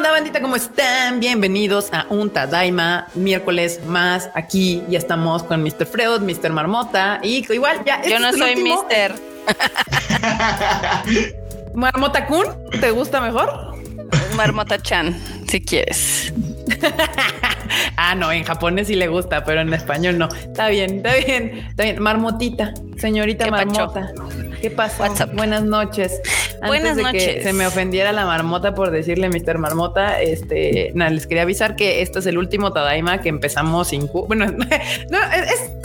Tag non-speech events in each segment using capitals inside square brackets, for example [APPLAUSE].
onda, bandita? ¿Cómo están? Bienvenidos a un Tadaima, miércoles más. Aquí ya estamos con Mr. Freud, Mr. Marmota y igual ya. Yo no soy Mr. [LAUGHS] Marmota Kun, ¿te gusta mejor? Marmota Chan, si quieres. [LAUGHS] ah, no, en japonés sí le gusta, pero en español no. Está bien, está bien, está bien. Marmotita, señorita Marmota. ¿Qué pasa? Buenas noches. Buenas noches. se me ofendiera la marmota por decirle Mr. Marmota, este, nada, les quería avisar que este es el último Tadaima que empezamos sin Q. Bueno, [LAUGHS] no,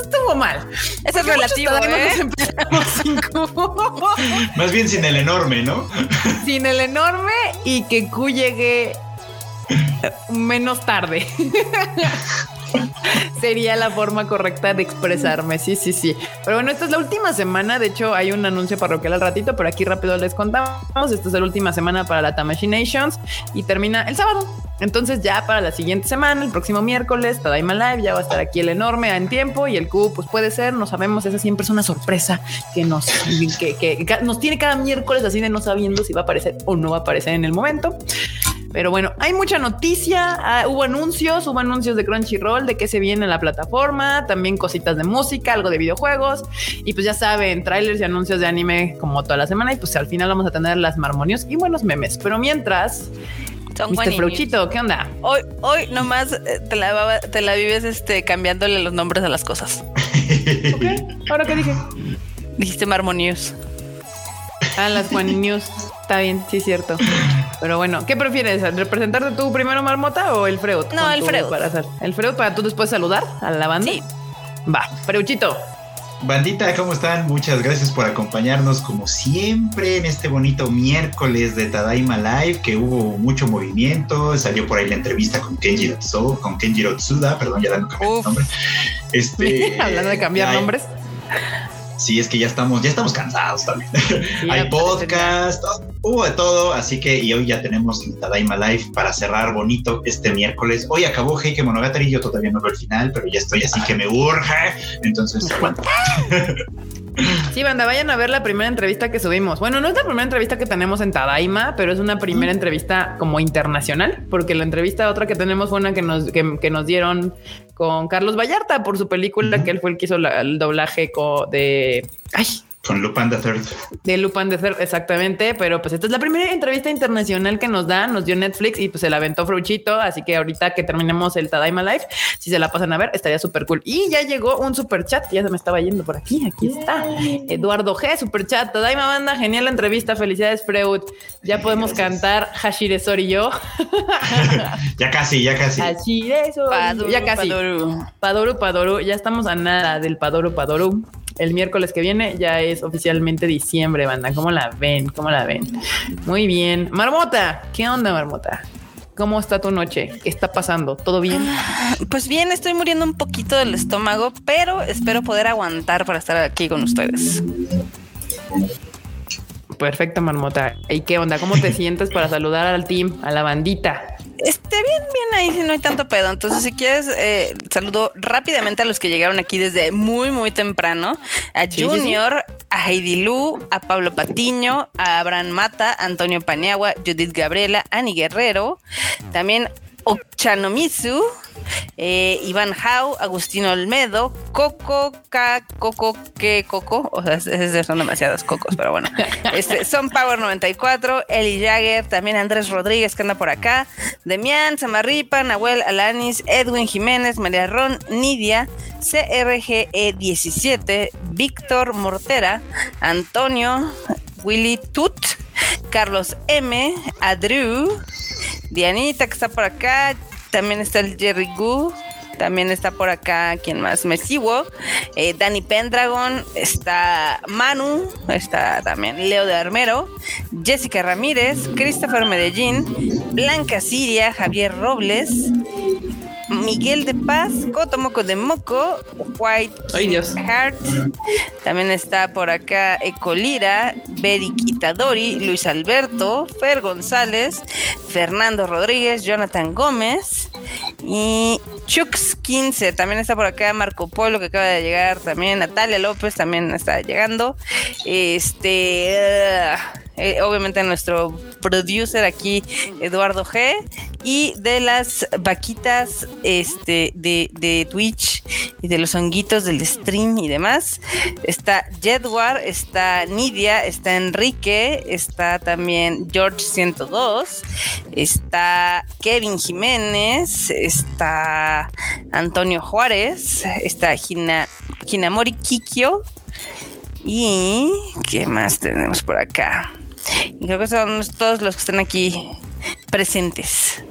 estuvo mal. Eso es relativo, ¿eh? empezamos sin [LAUGHS] Más bien sin el enorme, ¿no? [LAUGHS] Sin el enorme y que Q llegue menos tarde. [LAUGHS] Sería la forma correcta de expresarme. Sí, sí, sí. Pero bueno, esta es la última semana. De hecho, hay un anuncio parroquial al ratito, pero aquí rápido les contamos. Esta es la última semana para la Tamashi Nations y termina el sábado. Entonces, ya para la siguiente semana, el próximo miércoles, Tadaima Live, ya va a estar aquí el enorme en tiempo y el Q, pues puede ser, no sabemos. Esa siempre es una sorpresa que nos, que nos tiene cada miércoles así de no sabiendo si va a aparecer o no va a aparecer en el momento. Pero bueno, hay mucha noticia. Ah, hubo anuncios, hubo anuncios de Crunchyroll de que se viene en la plataforma, también cositas de música, algo de videojuegos. Y pues ya saben, trailers y anuncios de anime como toda la semana. Y pues al final vamos a tener las marmonios y buenos memes. Pero mientras. Son Mr. ¿qué onda? Hoy, hoy nomás eh, te la, te la vives este, cambiándole los nombres a las cosas. ok, ¿ahora qué dije? Dijiste Marmonius. Ah, las One [LAUGHS] News. Está bien, sí, cierto. Pero bueno, ¿qué prefieres? ¿Representarte tú primero, Marmota, o el Freud? No, el Freud. Para hacer? ¿El Freud para tú después saludar a la banda? Sí. Va, Freuchito. Bandita, ¿cómo están? Muchas gracias por acompañarnos como siempre en este bonito miércoles de Tadaima Live, que hubo mucho movimiento, salió por ahí la entrevista con Kenji Tsuda, con Kenji Tsuda, perdón, ya dando cambiar el nombre. Este, [LAUGHS] Hablando de cambiar nombres. Sí, es que ya estamos, ya estamos cansados también. [LAUGHS] Hay podcast, hubo de todo, así que y hoy ya tenemos Tadaima Live para cerrar bonito este miércoles. Hoy acabó Heike Monogatari, yo todavía no veo el final, pero ya estoy así que me urge, entonces aguanta. [LAUGHS] Sí, banda, vayan a ver la primera entrevista que subimos. Bueno, no es la primera entrevista que tenemos en Tadaima, pero es una primera entrevista como internacional, porque la entrevista otra que tenemos fue una que nos, que, nos dieron con Carlos Vallarta por su película, que él fue el que hizo el doblaje de... Ay, con Lupin the Third. De Lupin the Third, exactamente. Pero pues esta es la primera entrevista internacional que nos da, nos dio Netflix y pues se la aventó Fruchito. Así que ahorita que terminemos el Tadaima Live, si se la pasan a ver, estaría súper cool. Y ya llegó un super chat, ya se me estaba yendo por aquí. Aquí está Eduardo G, super chat. Tadaima Banda, genial la entrevista. Felicidades, Freud. Ya podemos cantar Hashire y yo. [LAUGHS] ya casi, ya casi. Hashire ya casi. Padoru. Padoru, Padoru. Ya estamos a nada del Padoru, Padoru el miércoles que viene ya es oficialmente diciembre, banda. ¿Cómo la ven? ¿Cómo la ven? Muy bien. Marmota, ¿qué onda, Marmota? ¿Cómo está tu noche? ¿Qué está pasando? ¿Todo bien? Ah, pues bien, estoy muriendo un poquito del estómago, pero espero poder aguantar para estar aquí con ustedes. Perfecto, Marmota. ¿Y qué onda? ¿Cómo te [LAUGHS] sientes para saludar al team, a la bandita? Esté bien, bien ahí, si no hay tanto pedo. Entonces, si quieres, eh, saludo rápidamente a los que llegaron aquí desde muy, muy temprano. A Junior, a Heidi Lu, a Pablo Patiño, a Abraham Mata, Antonio Paniagua, Judith Gabriela, Ani Guerrero, también Ochanomizu, eh, Iván Jau, Agustino Olmedo, Coco, K, Coco, que Coco, o sea, son demasiados cocos, pero bueno. [LAUGHS] Este, son Power 94, Eli Jagger, también Andrés Rodríguez que anda por acá, Demian, Samarripa, Nahuel Alanis, Edwin Jiménez, María Ron, Nidia, CRGE 17, Víctor Mortera, Antonio, Willy Tut, Carlos M, Adru, Dianita que está por acá, también está el Jerry Goo, también está por acá, ¿quién más? Mesiwo, eh, Danny Pendragon, está Manu, está también Leo de Armero, Jessica Ramírez, Christopher Medellín, Blanca Siria, Javier Robles, Miguel de Paz, Cotomoco de Moco, White Heart. También está por acá Ecolira, Beri Itadori, Luis Alberto, Fer González, Fernando Rodríguez, Jonathan Gómez y Chux 15. También está por acá Marco Polo que acaba de llegar. También Natalia López también está llegando. Este. Eh, obviamente nuestro producer aquí, Eduardo G, y de las vaquitas este, de, de Twitch y de los honguitos del stream y demás. Está Jedward, está Nidia, está Enrique, está también George 102, está Kevin Jiménez, está Antonio Juárez, está Gina, Hinamori Kikyo. ¿Y qué más tenemos por acá? Y creo que son todos los que están aquí presentes.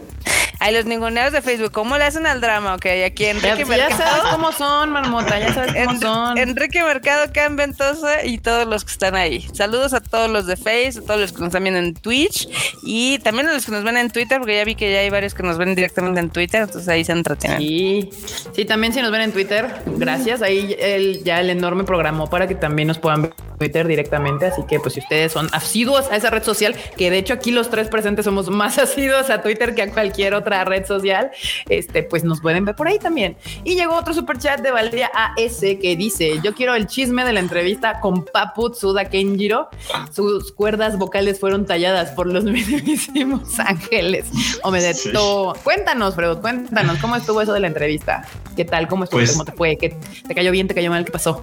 Ay, los ninguneos de Facebook, ¿cómo le hacen al drama? Ok, aquí Enrique Mercado. Ya sabes cómo son, marmota, ya sabes cómo son. Enrique Mercado, Can Ventosa y todos los que están ahí. Saludos a todos los de Facebook, a todos los que nos están viendo en Twitch y también a los que nos ven en Twitter, porque ya vi que ya hay varios que nos ven directamente en Twitter, entonces ahí se entretienen. Sí, sí, también si nos ven en Twitter, gracias. Ahí el, ya el enorme programó para que también nos puedan ver Twitter directamente. Así que, pues, si ustedes son asiduos a esa red social, que de hecho aquí los tres presentes somos más [LAUGHS] asiduos a Twitter que a cualquier otra red social, este, pues nos pueden ver por ahí también. Y llegó otro super chat de Valeria AS que dice: Yo quiero el chisme de la entrevista con Papu Tsuda Kenjiro. Sus cuerdas vocales fueron talladas por los [LAUGHS] mismísimos ángeles. O me deto. Cuéntanos, Fredo, cuéntanos cómo estuvo eso de la entrevista. ¿Qué tal? ¿Cómo estuvo? Pues, ¿Cómo te fue? ¿Qué, ¿Te cayó bien? ¿Te cayó mal? ¿Qué pasó?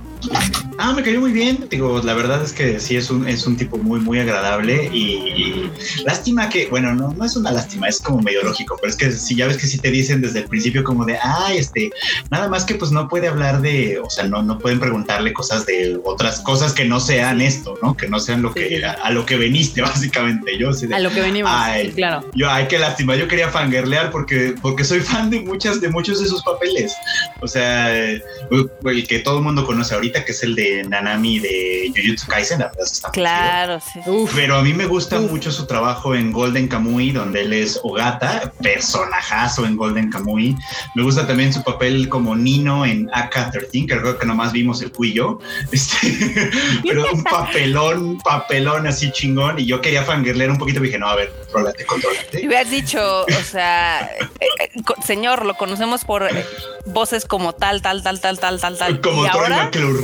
Ah, me cayó muy bien. Digo, la verdad es que sí es un, es un tipo muy, muy agradable y, lástima que, bueno, no, no es una lástima, es como medio lógico, pero es que si ya ves que si te dicen desde el principio como de, ah, este, nada más que pues no puede hablar de, o sea, no, no pueden preguntarle cosas de otras cosas que no sean esto, ¿no? Que no sean lo que, a, lo que veniste, [LAUGHS] básicamente. Yo, a lo que venimos, claro. Yo, ay, qué lástima, yo quería fangirlear porque, porque soy fan de muchas, de muchos de sus papeles. O sea, el que todo el mundo conoce ahorita, que es el de Nanami de Jujutsu Kaisen, la verdad es que está Claro, sí. pero a mí me gusta mucho su trabajo en Golden Kamui, donde él es Ogata, personajazo en Golden Kamui. Me gusta también su papel como Nino en AK-13, que creo que nomás vimos el cuello. [LAUGHS] Este, pero un papelón, papelón así chingón. Y yo quería fangirlear un poquito y dije, no, a ver, controlate, controlate. Y hubieras dicho, o sea, eh, eh, señor, lo conocemos por eh, voces como tal, tal, tal, tal, tal, tal, tal. Como Troy McClure.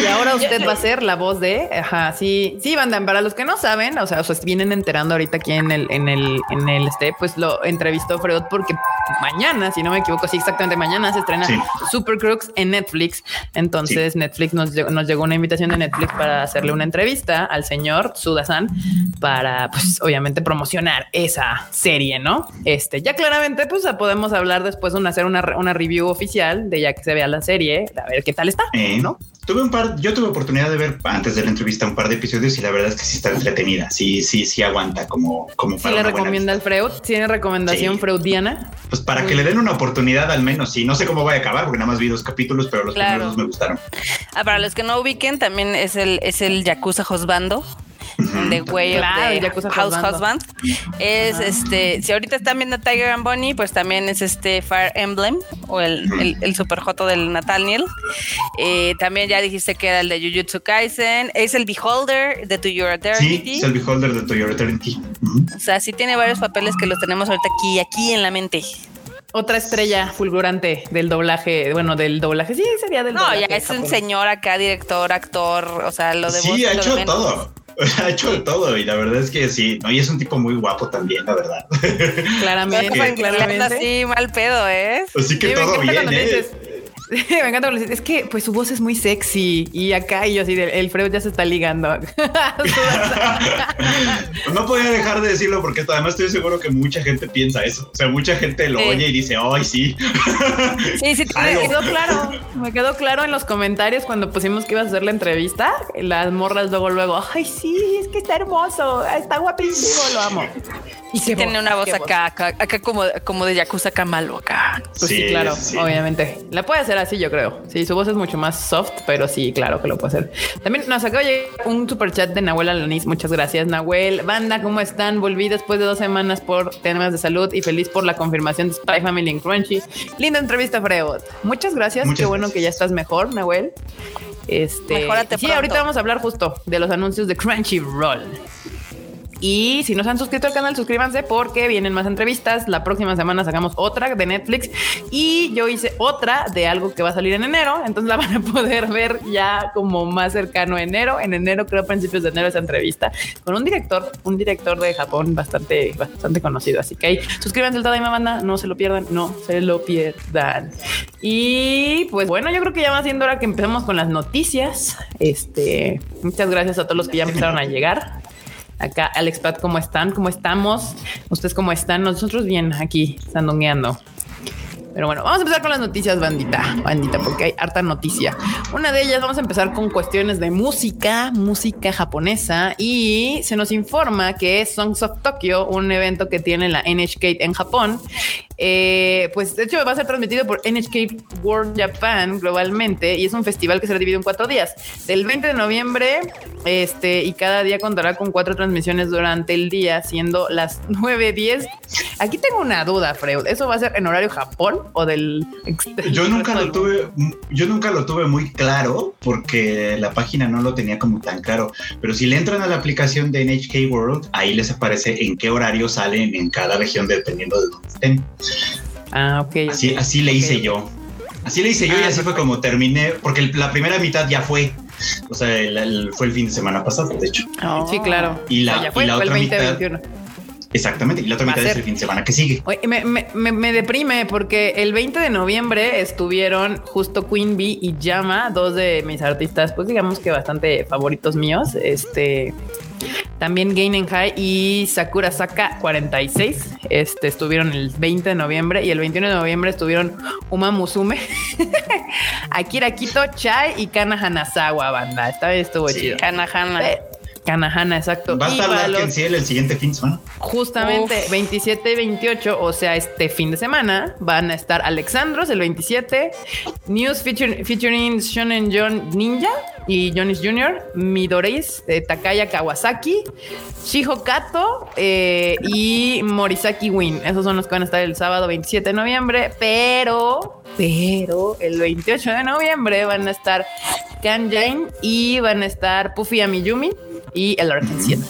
Y ahora usted va a ser la voz de, ajá, sí, sí, banda, para los que no saben, o sea, o vienen enterando ahorita aquí en el, en el, en el este, pues lo entrevistó Freud porque mañana, si no me equivoco, sí, exactamente mañana se estrena Super Crooks en Netflix. Entonces Netflix nos, nos llegó una invitación de Netflix para hacerle una entrevista al señor Sudasan para, pues, obviamente promocionar esa serie, ¿no? Este, ya claramente, pues podemos hablar después de hacer una, una review oficial de ya que se vea la serie, a ver qué tal está, eh, ¿no? Tuve un par, yo tuve oportunidad de ver antes de la entrevista un par de episodios y la verdad es que sí está entretenida. Sí, sí, sí aguanta como, como para. ¿Sí le recomienda el Freud? ¿Tiene recomendación freudiana? Pues para que le den una oportunidad al menos. Sí, no sé cómo va a acabar porque nada más vi dos capítulos, pero los primeros me gustaron. Ah, para los que no ubiquen, también es el, es el Yakuza Josbando The Way of the House Husband. Es este, si ahorita están viendo Tiger and Bunny, pues también es este Fire Emblem o el, el, super joto del Nathaniel. Eh, también ya dijiste que era el de Jujutsu Kaisen. Es el Beholder de To Your Eternity. Sí, es el Beholder de To Your Eternity. O sea, sí tiene varios papeles que los tenemos ahorita aquí, aquí en la mente. Otra estrella fulgurante del doblaje, bueno, del doblaje, sí, sería del doblaje. No, ya es un señor acá, director, actor, o sea, lo de Sí, ha hecho todo. [LAUGHS] ha hecho de todo y la verdad es que sí, ¿no? Y es un tipo muy guapo también, la verdad. Claramente, claramente. Sí, mal pedo, ¿eh? Así que todo bien, ¿eh? [LAUGHS] me encanta cuando es que pues su voz es muy sexy y acá y yo así, el Freud ya se está ligando. [LAUGHS] no podía dejar de decirlo porque además estoy seguro que mucha gente piensa eso. O sea, mucha gente lo oye y dice, ay, sí. sí, sí, [LAUGHS] me quedó claro. Me quedó claro en los comentarios cuando pusimos que ibas a hacer la entrevista. Las morras luego, luego, ay, sí, es que está hermoso, está guapísimo, lo amo. Y sí tiene una voz acá, acá, como, como de Yakuza Kamalo acá. Pues sí, claro, obviamente. La puede hacer así, yo creo. Sí, su voz es mucho más soft, pero sí, claro que lo puede hacer. También nos acaba de llegar un super chat de Nahuel Alanis. Muchas gracias, Nahuel. Banda, ¿cómo están? Volví después de dos semanas por temas de salud y feliz por la confirmación de Spy Family en Crunchy. Linda entrevista, Freud. Muchas gracias. Qué bueno que ya estás mejor, Nahuel. Este, Mejórate sí, ahorita vamos a hablar justo de los anuncios de Crunchyroll. Y si no se han suscrito al canal, suscríbanse porque vienen más entrevistas. La próxima semana sacamos otra de Netflix y yo hice otra de algo que va a salir en enero. Entonces la van a poder ver ya como más cercano a enero. En enero, creo, principios de enero, esa entrevista con un director, un director de Japón bastante, bastante conocido. Así que suscríbanse al Tadaima Banda, no se lo pierdan, no se lo pierdan. Y pues bueno, yo creo que ya va siendo hora que empecemos con las noticias. Este, muchas gracias a todos los que ya empezaron a llegar. Acá, Alex Pat, ¿cómo están? ¿Cómo estamos? ¿Ustedes cómo están? Nosotros bien aquí, sandongueando. Pero bueno, vamos a empezar con las noticias, bandita, bandita, porque hay harta noticia. Una de ellas, vamos a empezar con cuestiones de música, música japonesa, y se nos informa que Songs of Tokyo, un evento que tiene la NHK en Japón, eh, pues de hecho va a ser transmitido por NHK World Japan globalmente y es un festival que se divide en cuatro días. Del 20 de noviembre, este, y cada día contará con cuatro transmisiones durante el día, siendo las 9.10. Aquí tengo una duda, Freud. ¿Eso va a ser en horario Japón o del Yo nunca lo tuve, yo nunca lo tuve muy claro porque la página no lo tenía como tan claro. Pero si le entran a la aplicación de NHK World, ahí les aparece en qué horario salen en cada región dependiendo de dónde estén. Ah, ok. Así, así le hice yo. Así le hice yo y ah, así fue como terminé, porque la primera mitad ya fue. O sea, fue el fin de semana pasado, de hecho. sí, claro. Y la, fue, y la otra el 20, Exactamente, y la otra mitad es el fin de semana que sigue. me, me, me, deprime porque el 20 de noviembre estuvieron justo Queen Bee y Yama, dos de mis artistas, pues digamos que bastante favoritos míos. Este también Gain High y Sakura Saka 46 este, estuvieron el 20 de noviembre y el 21 de noviembre estuvieron Uma Musume, [LAUGHS] Akira Kito, Chai y Kana Hanazawa, banda. Esta vez estuvo chido. Kanahana. Eh, Kanahana, exacto. Va a estar la en el siguiente fin de semana. Justamente 27 y 28, o sea, este fin de semana van a estar Alexandros el 27, News featuring Shonen John Ninja y Jonis Jr., Midoreis, de Takaya Kawasaki, Shiho Kato eh, y Morisaki Win. Esos son los que van a estar el sábado 27 de noviembre, pero, pero el 28 de noviembre van a estar Kan y van a estar Puffy Amiyumi y el Argentino.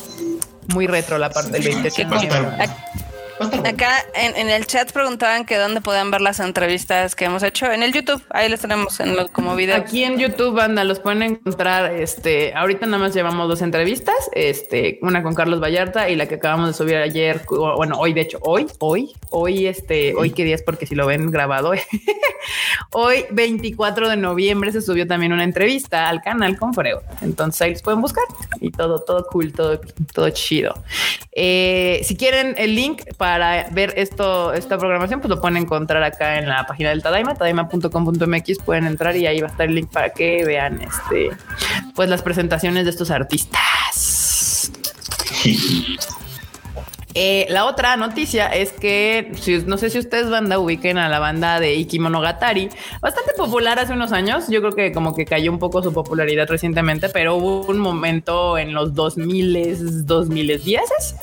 Muy retro la parte del 28 de noviembre. Acá en, el chat preguntaban que dónde podían ver las entrevistas que hemos hecho. En el YouTube, ahí les tenemos en como video. Aquí en YouTube, banda, los pueden encontrar. Este, ahorita nada más llevamos dos entrevistas, este, una con Carlos Vallarta y la que acabamos de subir ayer. Bueno, hoy, de hecho, hoy, hoy, hoy, este, hoy qué día es porque si lo ven grabado, [LAUGHS] hoy 24 de noviembre se subió también una entrevista al canal con Freo. Entonces ahí los pueden buscar y todo, todo cool, todo, todo chido. Eh, si quieren el link para para ver esto, esta programación, pues lo pueden encontrar acá en la página del Tadaima, tadaima.com.mx. Pueden entrar y ahí va a estar el link para que vean este, pues las presentaciones de estos artistas. [LAUGHS] Eh, la otra noticia es que si, no sé si ustedes banda ubiquen a la banda de Ikimonogatari, bastante popular hace unos años. Yo creo que como que cayó un poco su popularidad recientemente, pero hubo un momento en los 2000, 2010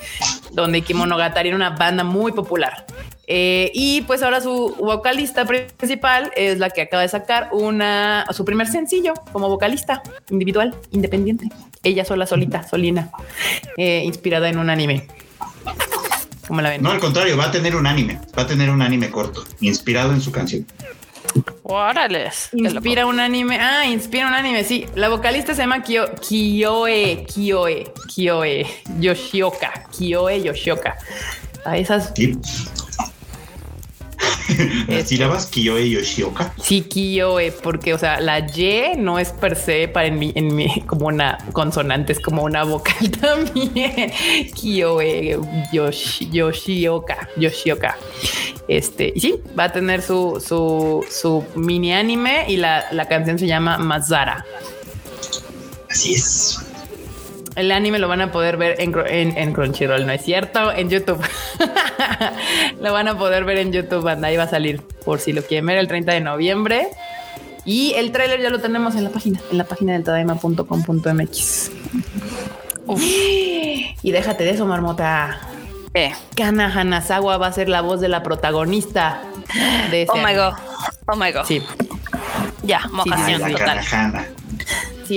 donde Ikimonogatari era una banda muy popular. Eh, y pues ahora su vocalista principal es la que acaba de sacar una su primer sencillo como vocalista individual, independiente. Ella sola, solita, solina, eh, inspirada en un anime. ¿Cómo la ven? No, al contrario, va a tener un anime. Va a tener un anime corto, inspirado en su canción. Órale. Inspira un anime. Ah, inspira un anime. Sí, la vocalista se llama Kyo, Kyoe, Kyoe, Kyoe, Yoshioka, Kyoe Yoshioka. A esas. [LAUGHS] Las sílabas Kiyoe y Yoshioka. Sí, Kiyoe, porque, o sea, la Y no es per se para en mi, en mi, como una consonante, es como una vocal [LAUGHS] también. Kiyoe, Yoshioka, Yoshioka. Este, y sí, va a tener su, su, su mini anime y la, la canción se llama Mazara. Así es. El anime lo van a poder ver en, en, Crunchyroll, ¿no es cierto? En YouTube. [LAUGHS] lo van a poder ver en YouTube, anda, ahí va a salir por si lo quieren ver el 30 de noviembre. Y el tráiler ya lo tenemos en la página, en la página del tadaima.com.mx. Y déjate de eso, marmota. ¿Qué? Kana Hanazawa va a ser la voz de la protagonista de este Oh my god. Oh my god. Sí. Ya, mojación Sí,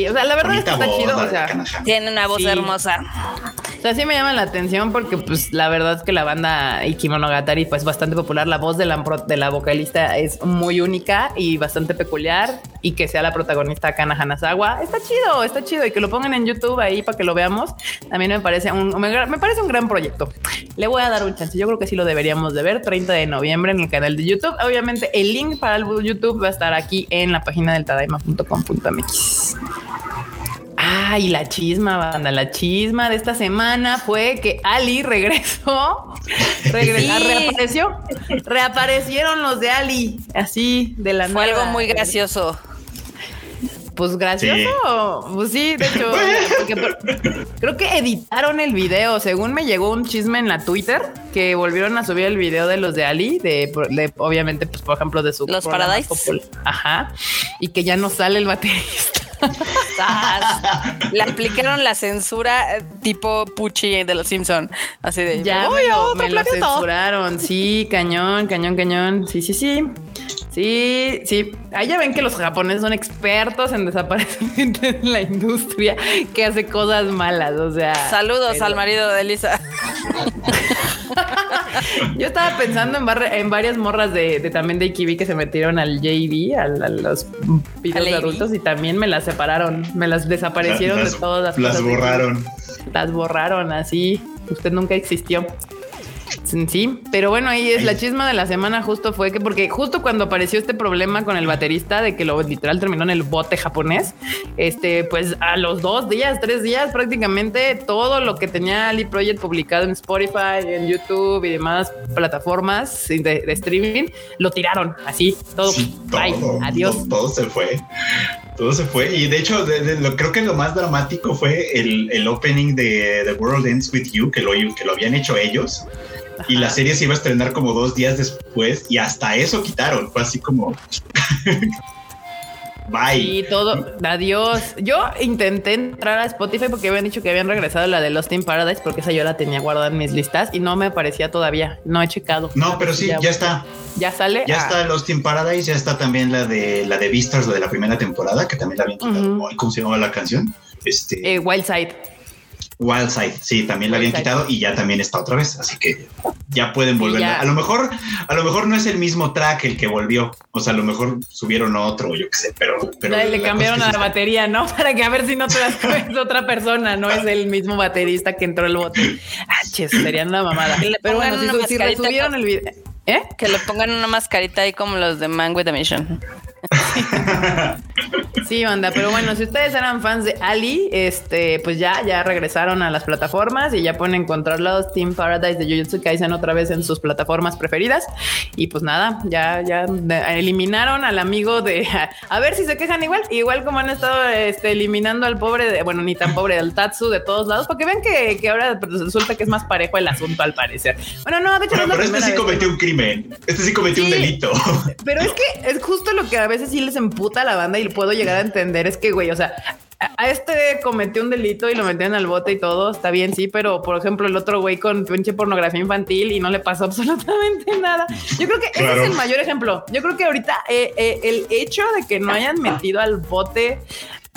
o sea, la verdad es que está chido. O sea, tiene una voz hermosa. Neta sí me llama la atención porque pues la verdad es que la banda Ikimonogatari pues bastante popular, la voz de la, de la vocalista es muy única y bastante peculiar y que sea la protagonista Kana Hanazawa, está chido, está chido y que lo pongan en YouTube ahí para que lo veamos, también me parece un me, parece un gran proyecto. Le voy a dar un chance, yo creo que sí lo deberíamos de ver 30 de noviembre en el canal de YouTube. Obviamente el link para el YouTube va a estar aquí en la página del tadaima.com.mx. Ah, y la chisma, banda, la chisma de esta semana fue que Ali regresó, [LAUGHS] reapareció, reaparecieron los de Ali, así de la Fue algo muy gracioso. Pues gracioso. Pues sí, de hecho, creo que editaron el video. Según me llegó un chisme en la Twitter que volvieron a subir el video de los de Ali, de, obviamente, pues por ejemplo, de su los Paradise. Ajá. Y que ya no sale el baterista. Le aplicaron la censura eh, tipo Pucci de los Simpson. Así de ya me, lo, censuraron. Sí, cañón, cañón, cañón. Sí, sí, sí. Sí, sí. Ahí ya ven que los japoneses son expertos en desaparecimiento [LAUGHS] en la industria que hace cosas malas. O sea, saludos al marido de Elisa. [LAUGHS] Yo estaba pensando en, varias morras de, también de Ikibi que se metieron al JV, a, los videos de adultos y también me las separaron, me las desaparecieron de todas las, las borraron. Las borraron así. Usted nunca existió. Sí, pero bueno, ahí es la chisma de la semana justo fue que porque justo cuando apareció este problema con el baterista de que lo literal terminó en el bote japonés, este, pues a los dos días, tres días prácticamente todo lo que tenía Ali Project publicado en Spotify, en YouTube y demás plataformas de, streaming lo tiraron así, todo. Bye, adiós. Todo, se fue. Todo se fue. Y de hecho, lo, creo que lo más dramático fue el, el, opening de The World Ends With You, que lo, que lo habían hecho ellos y la serie se iba a estrenar como dos días después y hasta eso quitaron. Fue así como. [LAUGHS] Bye. Y todo, adiós. Yo intenté entrar a Spotify porque habían dicho que habían regresado la de Lost in Paradise porque esa yo la tenía guardada en mis listas y no me aparecía todavía. No he checado. No, pero sí, ya, está. Ya sale. Ya está ah. Lost in Paradise, ya está también la de la de Vistas, la de la primera temporada, que también la habían quitado. ¿Cómo se llamaba la canción? Este. Eh, Wild Side. Wildside, sí, también la habían quitado y ya también está otra vez, así que ya pueden volver. A lo mejor, a lo mejor no es el mismo track el que volvió, o sea, a lo mejor subieron otro, yo qué sé, pero, pero le cambiaron a la batería, ¿no? [LAUGHS] Para que a ver si no te das cuenta otra persona, no es el mismo baterista que entró el bote. Ah, sería una mamada. Pero bueno, si, si resubieron el video, ¿eh? Que le pongan una mascarita ahí como los de Man with a Mission. [LAUGHS] Sí, onda, pero bueno, si ustedes eran fans de Ali, este, pues ya, ya regresaron a las plataformas y ya pueden encontrarlos Team Paradise de Jujutsu Kaisen otra vez en sus plataformas preferidas. Y pues nada, ya, ya eliminaron al amigo de, [LAUGHS] a, ver si se quejan igual, igual como han estado este, eliminando al pobre, de, bueno, ni tan pobre, al Tatsu de todos lados, porque ven que, que ahora resulta que es más parejo el asunto al parecer. Bueno, no, de hecho, pero, este sí cometió un crimen, este sí cometió un delito. Pero es que es justo lo que a veces sí les emputa a la banda y puedo llegar a entender es que, güey, o sea, a este cometió un delito y lo metieron al bote y todo, está bien, sí, pero por ejemplo, el otro güey con pinche pornografía infantil y no le pasó [LAUGHS] absolutamente nada. Yo creo que ese es el mayor ejemplo. Yo creo que ahorita eh, eh, el hecho de que no hayan metido al bote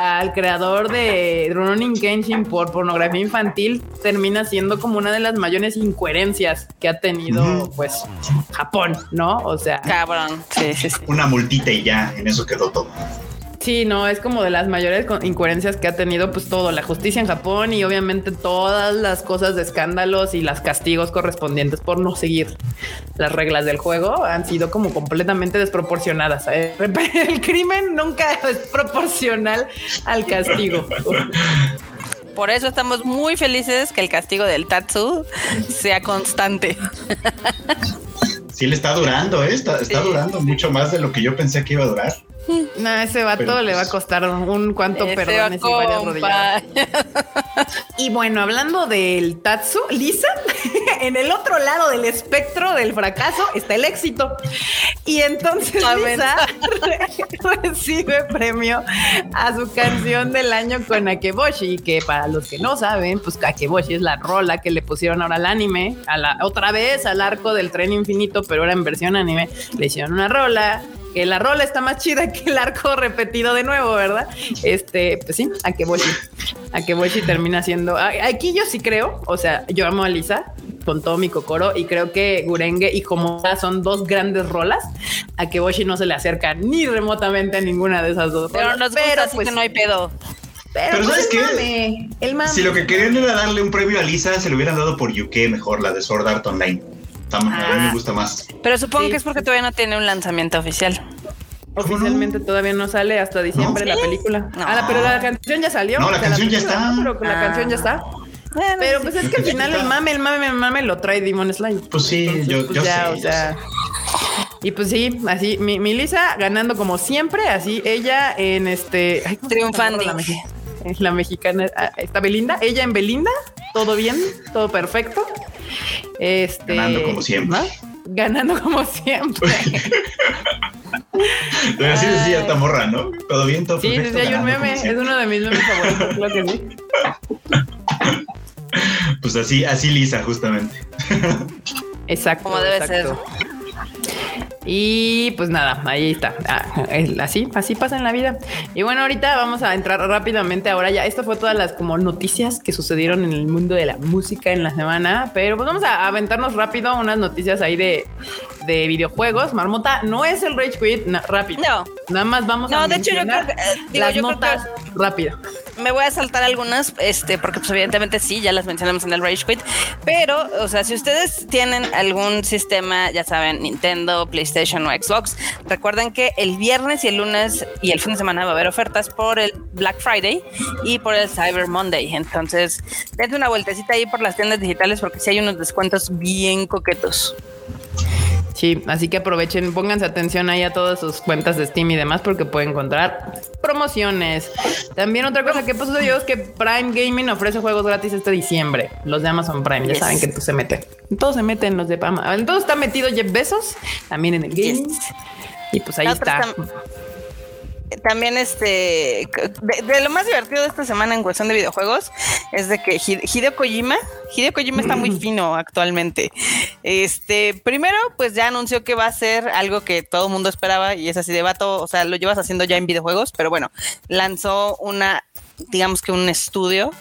al creador de Rurouni Kenshin por pornografía infantil termina siendo como una de las mayores incoherencias que ha tenido pues Japón, ¿no? O sea, cabrón. Sí, sí, sí. Una multita y ya, en eso quedó todo. Sí, no, es como de las mayores incoherencias que ha tenido pues todo, la justicia en Japón y obviamente todas las cosas de escándalos y las castigos correspondientes por no seguir las reglas del juego han sido como completamente desproporcionadas. ¿eh? [LAUGHS] El crimen nunca es proporcional al castigo. Por eso estamos muy felices que el castigo del Tatsu sea constante. Sí, le está durando, ¿eh? está, está durando mucho más de lo que yo pensé que iba a durar. No, ese vato le va a pues, costar un cuanto perdones y varias rodillas. y bueno, hablando del Tatsu, Lisa, [LAUGHS] en el otro lado del espectro del fracaso está el éxito. Y entonces Lisa [LAUGHS] recibe premio a su canción del año con Akeboshi, que para los que no saben, pues Akeboshi es la rola que le pusieron ahora al anime, a la otra vez al arco del tren infinito, pero ahora en versión anime, le hicieron una rola que la rola está más chida que el arco [LAUGHS] repetido de nuevo, ¿verdad? Este, pues sí, a que Akeboshi termina siendo. Aquí yo sí creo, o sea, yo amo a Lisa con todo mi cocoro y creo que Gurenge y como son dos grandes rolas, a Akeboshi no se le acerca ni remotamente a ninguna de esas dos. Pero nos pero pues que no hay pedo. Pero, pues, ¿sabes qué? El mame. Si lo que querían era darle un premio a Lisa, se lo hubieran dado por UK mejor, la de Sword Art Online. A mí me ah. gusta más. Pero supongo que es porque todavía no tiene un lanzamiento oficial. Oficialmente todavía no sale hasta diciembre la película. Ah, pero la canción ya salió. No, la canción ya está. pero la canción ya está. pero pues es que al final el mame, el mame, el mame lo trae Demon Slime. Pues sí, yo, pues, ya, sé, o sea. Y pues sí, así, mi, mi, Lisa ganando como siempre, así ella en este. Triunfando. La, la, mexicana ah, está Belinda, ella en Belinda, todo bien, todo perfecto. Este, ganando como siempre. Ganando como siempre. [LAUGHS] Así decía esta morra, ¿no? Todo bien, todo Sí, sí, hay un meme, es uno de mis memes favoritos, creo que sí. [LAUGHS] Pues así, así lisa, justamente. Exacto. Como debe ser. Y pues nada, ahí está. Ah, así, así pasa en la vida. Y bueno, ahorita vamos a entrar rápidamente. Ahora ya, esto fue todas las como noticias que sucedieron en el mundo de la música en la semana. Pero pues vamos a aventarnos rápido unas noticias ahí de, de videojuegos. Marmota no es el Rage Quit, rápido. No. Nada más vamos no, de hecho yo creo que, eh, las notas rápido me voy a saltar algunas, este, porque pues evidentemente sí, ya las mencionamos en el Rage Quit, pero, o sea, si ustedes tienen algún sistema, ya saben, Nintendo, PlayStation o Xbox, recuerden que el viernes y el lunes y el fin de semana va a haber ofertas por el Black Friday y por el Cyber Monday. Entonces, dense una vueltecita ahí por las tiendas digitales porque sí hay unos descuentos bien coquetos. Sí, así que aprovechen, pónganse atención ahí a todas sus cuentas de Steam y demás porque pueden encontrar promociones. También otra cosa que pasó es que Prime Gaming ofrece juegos gratis este diciembre. Los de Amazon Prime, ya saben que tú se mete. Todos se meten los de Amazon. Todos está metido Jeff Bezos, también en el gaming. Y pues ahí está también este de, lo más divertido de esta semana en cuestión de videojuegos es de que Hideo Kojima, Hideo Kojima está muy fino actualmente. Este, primero, pues ya anunció que va a ser algo que todo el mundo esperaba y es así de vato, o sea, lo llevas haciendo ya en videojuegos, pero bueno, lanzó una, digamos que un estudio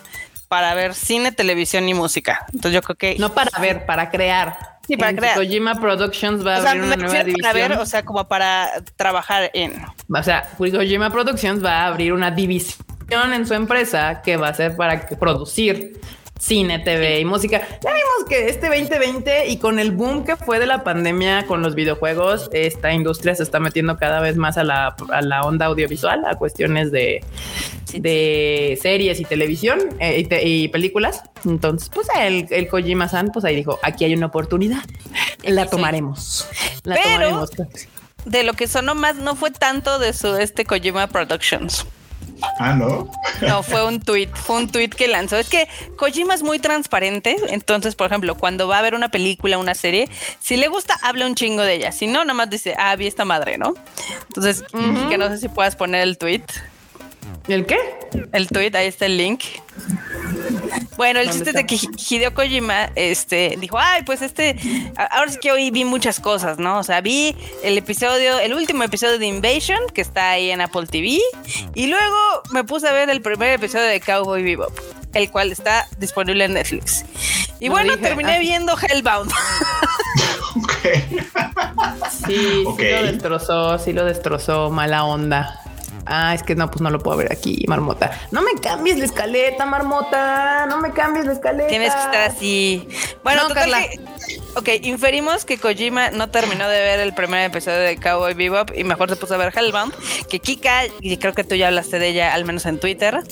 para ver cine, televisión y música. Entonces yo creo que no para ver, para crear. Sí, para crear. Kojima Productions va a abrir una nueva división. Ver, o sea, como para trabajar en. O sea, Kojima Productions va a abrir una división en su empresa que va a ser para producir cine, TV y música. Ya vimos que este 2020 y con el boom que fue de la pandemia con los videojuegos, esta industria se está metiendo cada vez más a la, onda audiovisual, a cuestiones de, de series y televisión eh, y, películas. Entonces, pues el, el Kojima-san, pues ahí dijo, aquí hay una oportunidad, la tomaremos. La tomaremos. De lo que sonó más no fue tanto de su este Kojima Productions. Ah, no. No, fue un tweet, fue un tweet que lanzó. Es que Kojima es muy transparente. Entonces, por ejemplo, cuando va a ver una película, una serie, si le gusta, habla un chingo de ella. Si no, nada más dice, ah, vi esta madre, ¿no? Entonces, que no sé si puedas poner el tweet. ¿El qué? El tweet, ahí está el link. Bueno, el chiste es de que Hideo Kojima este, dijo, ay, pues este, ahora sí que hoy vi muchas cosas, ¿no? O sea, vi el episodio, el último episodio de Invasion, que está ahí en Apple TV, y luego me puse a ver el primer episodio de Cowboy Bebop, el cual está disponible en Netflix. Y bueno, terminé ah. viendo Hellbound. [LAUGHS] sí, sí lo destrozó, sí lo destrozó, mala onda. Ah, es que no, pues no lo puedo ver aquí, Marmota. No me cambies la escaleta, Marmota. No me cambies la escaleta. Tienes que estar así. Bueno, Carla. ok, inferimos que Kojima no terminó de ver el primer episodio de Cowboy Bebop y mejor se puso a ver Hellbound. Que Kika, y creo que tú ya hablaste de ella, al menos en Twitter.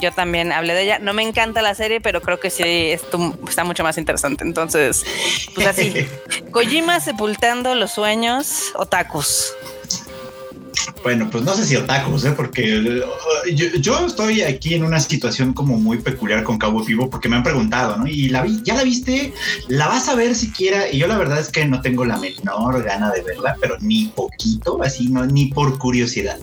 Yo también hablé de ella. No me encanta la serie, pero creo que sí está mucho más interesante. Entonces, pues así. [LAUGHS] Kojima sepultando los sueños otakus. Bueno, pues no sé si otakus, ¿eh? porque uh, yo, estoy aquí en una situación como muy peculiar con Cabo Vivo porque me han preguntado, ¿no? Y la vi, ya la viste, la vas a ver siquiera. Y yo la verdad es que no tengo la menor gana de verla, pero ni poquito, así, no, ni por curiosidad.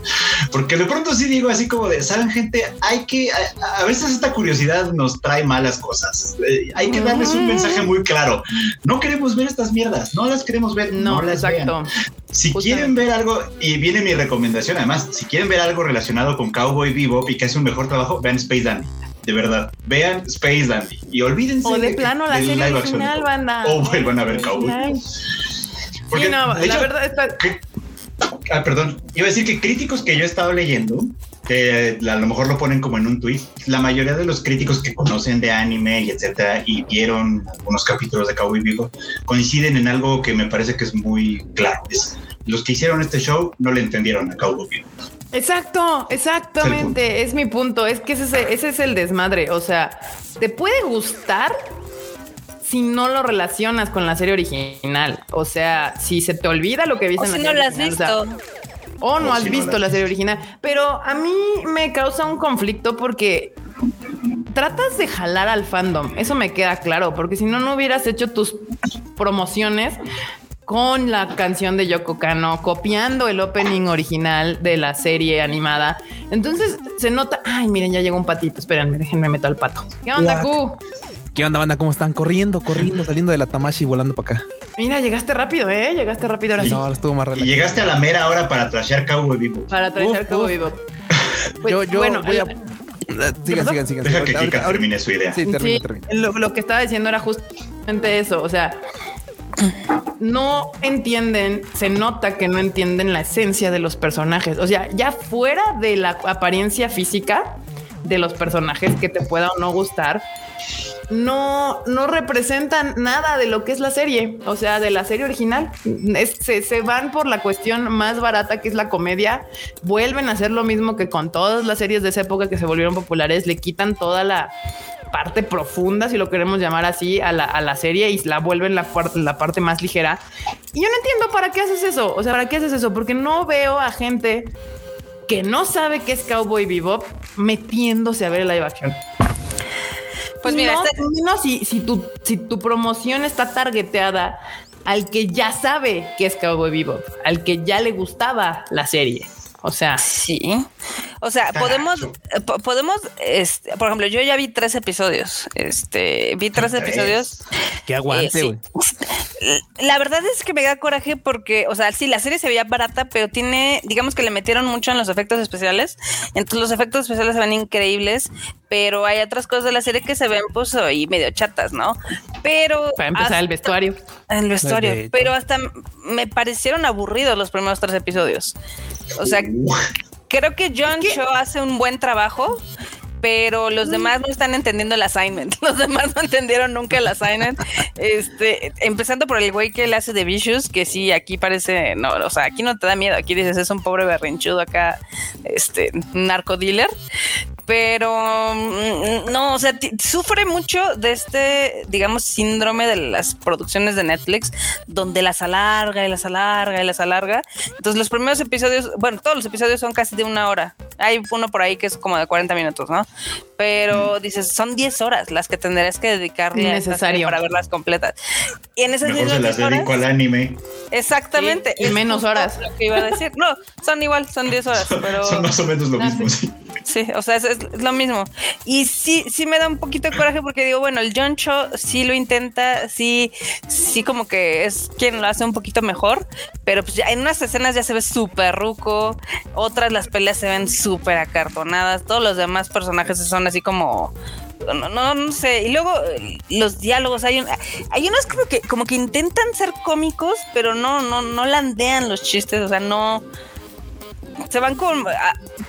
Porque de pronto sí digo así como de, ¿saben, gente? Hay que, a, veces esta curiosidad nos trae malas cosas. Eh, hay que darles un mensaje muy claro. No queremos ver estas mierdas, no las queremos ver, no, las exacto. Si quieren ver algo, y viene mi recomendación, además, si quieren ver algo relacionado con Cowboy Bebop y que hace un mejor trabajo, vean Space Dandy. De verdad, vean Space Dandy y olvídense. O de, plano la serie original, banda. O vuelvan a ver Cowboy. Porque, sí, no, la verdad está. ah, perdón, iba a decir que críticos que yo he estado leyendo, que a lo mejor lo ponen como en un tweet, la mayoría de los críticos que conocen de anime y etcétera y vieron algunos capítulos de Cowboy Vivo coinciden en algo que me parece que es muy claro. Los que hicieron este show no le entendieron a Cowboy. Exacto, exactamente. Es, mi punto. Es que ese, ese es el desmadre. O sea, te puede gustar si no lo relacionas con la serie original. O sea, si se te olvida lo que viste en la si no la has visto. O, no has visto la serie original. Pero a mí me causa un conflicto porque tratas de jalar al fandom. Eso me queda claro, porque si no, no hubieras hecho tus promociones con la canción de Yoko Kano, copiando el opening original de la serie animada. Entonces se nota, ay, miren, ya llegó un patito. Espérenme, déjenme meter al pato. ¿Qué onda, Q? ¿Qué onda, banda? ¿Cómo están? Corriendo, corriendo, [LAUGHS] saliendo de la Tamashi y volando para acá. Mira, llegaste rápido, ¿eh? Llegaste rápido ahora sí. No, estuvo más relajado. Y llegaste a la mera hora para trashear Cowboy Vivo. Para trashear Cowboy Vivo. [LAUGHS] Pues, yo, yo bueno, voy a... Sigan, sigan, sigan. Deja que Kika termine su idea. Sí, termine, termine. Lo, lo, que estaba diciendo era justamente eso. O sea, no entienden, se nota que no entienden la esencia de los personajes. O sea, ya fuera de la apariencia física de los personajes que te pueda o no gustar, no, no representan nada de lo que es la serie, o sea, de la serie original. se, se, van por la cuestión más barata que es la comedia, vuelven a hacer lo mismo que con todas las series de esa época que se volvieron populares, le quitan toda la parte profunda, si lo queremos llamar así, a la, a la serie y la vuelven la, la parte más ligera. Y yo no entiendo para qué haces eso, o sea, para qué haces eso, porque no veo a gente que no sabe qué es Cowboy Bebop metiéndose a ver el live action. Pues mira, no, este- si, si, tu, si tu promoción está targeteada al que ya sabe que es Cowboy Bebop, al que ya le gustaba la serie. O sea, sí. O sea, podemos, eh, podemos, este, por ejemplo, yo ya vi tres episodios. Este, vi tres [LAUGHS] episodios. Que aguante, eh, [LAUGHS] La verdad es que me da coraje porque, o sea, sí, la serie se veía barata, pero tiene, digamos que le metieron mucho en los efectos especiales. Entonces los efectos especiales se ven increíbles, pero hay otras cosas de la serie que se ven, pues, ahí medio chatas, ¿no? Pero. Para empezar, el vestuario. El vestuario. Pero hasta me parecieron aburridos los primeros tres episodios. O sea, creo que John Cho hace un buen trabajo, pero los demás no están entendiendo el assignment. [LAUGHS] Los demás no entendieron nunca el assignment. Este, empezando por el güey que le hace de Vicious, que sí, aquí parece, no, o sea, aquí no te da miedo, aquí dices, es un pobre berrinchudo acá, este, narco dealer pero mm, no, o sea, sufre mucho de este, digamos, síndrome de las producciones de Netflix, donde las alarga y las alarga y las alarga. Entonces, los primeros episodios, bueno, todos los episodios son casi de una hora. Hay uno por ahí que es como de 40 minutos, ¿no? Pero dices, son 10 horas las que tendrás que dedicarle Necesario. para verlas completas. Y en esas Mejor se las dedico al anime. Exactamente. y menos horas. Lo que iba a decir. No, son igual, son 10 horas, pero. son más o menos lo mismo, sí. Sí, o sea, es, lo mismo. Y sí, sí me da un poquito de coraje porque digo, bueno, el John Cho sí lo intenta, sí, sí como que es quien lo hace un poquito mejor, pero pues ya en unas escenas ya se ve súper ruco, otras las peleas se ven súper acartonadas, todos los demás personajes son así como no, no, no, sé. Y luego los diálogos, hay, hay unos como que, como que intentan ser cómicos, pero no, no, no landean los chistes, o sea, no, se van con.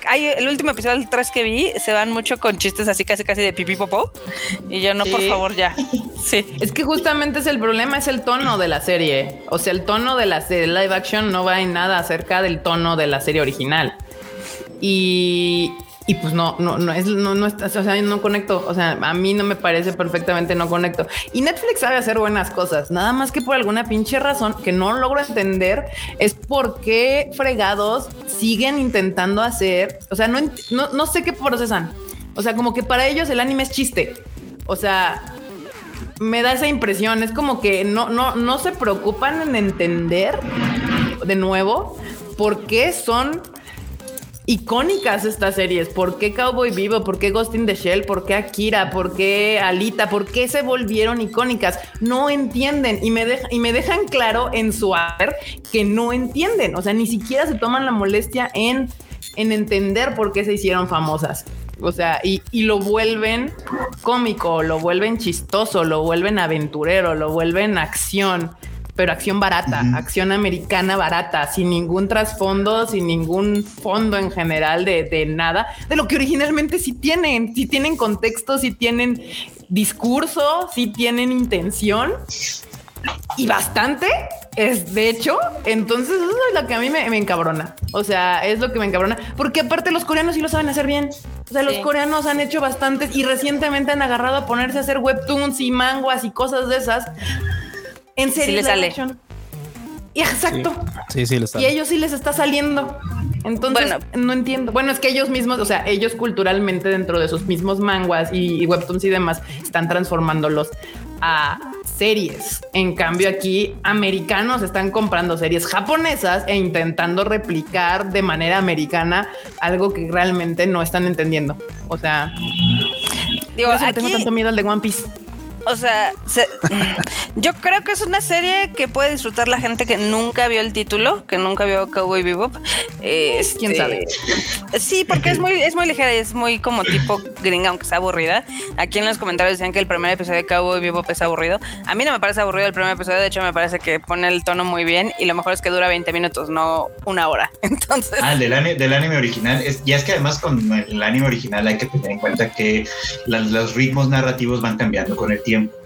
Hay el último episodio del 3 que vi, se van mucho con chistes así, casi, casi de pipí popó. Y yo, no, por favor, ya. [LAUGHS] Sí. Es que justamente es el problema, es el tono de la serie. O sea, el tono de la live action no va en nada acerca del tono de la serie original. Y, y pues no, no, no es, no, no o sea, no conecto. O sea, a mí no me parece perfectamente no conecto. Y Netflix sabe hacer buenas cosas, nada más que por alguna pinche razón que no logro entender es por qué fregados siguen intentando hacer. O sea, no, no, no sé qué procesan. O sea, como que para ellos el anime es chiste. O sea, me da esa impresión. Es como que no, no, no se preocupan en entender de nuevo por qué son icónicas estas series. ¿Por qué Cowboy Vivo? ¿Por qué Ghost in the Shell? ¿Por qué Akira? ¿Por qué Alita? ¿Por qué se volvieron icónicas? No entienden y me, dejan claro en su haber que no entienden. O sea, ni siquiera se toman la molestia en, en entender por qué se hicieron famosas. O sea, y, lo vuelven cómico, lo vuelven chistoso, lo vuelven aventurero, lo vuelven acción pero acción barata, acción americana barata, sin ningún trasfondo, sin ningún fondo en general de, nada, de lo que originalmente sí tienen, sí tienen contexto, sí tienen discurso, sí tienen intención y bastante es de hecho, entonces eso es lo que a mí me, encabrona. O sea, es lo que me encabrona, porque aparte los coreanos sí lo saben hacer bien. O sea, los coreanos han hecho bastantes y recientemente han agarrado a ponerse a hacer webtoons y manguas y cosas de esas en serio. le sale. Y exacto. Sí, sí, les sale. Y a ellos sí les está saliendo. Entonces, no entiendo. Bueno, es que ellos mismos, o sea, ellos culturalmente dentro de sus mismos manguas y, webtoons y demás, están transformándolos a series. En cambio, aquí americanos están comprando series japonesas e intentando replicar de manera americana algo que realmente no están entendiendo. O sea, digo, aquí... tengo tanto miedo al de One Piece o sea, yo creo que es una serie que puede disfrutar la gente que nunca vio el título, que nunca vio Cowboy Bebop. Este, ¿Quién sabe? Sí, porque es muy, es muy ligera y es muy como tipo gringa, aunque sea aburrida. Aquí en los comentarios decían que el primer episodio de Cowboy Bebop es aburrido. A mí no me parece aburrido el primer episodio, de hecho me parece que pone el tono muy bien y lo mejor es que dura 20 minutos, no una hora. [LAUGHS] Entonces... Ah, del, anime, del anime original. Es, y es que además con el anime original hay que tener en cuenta que los ritmos narrativos van cambiando con el tiempo tiempo.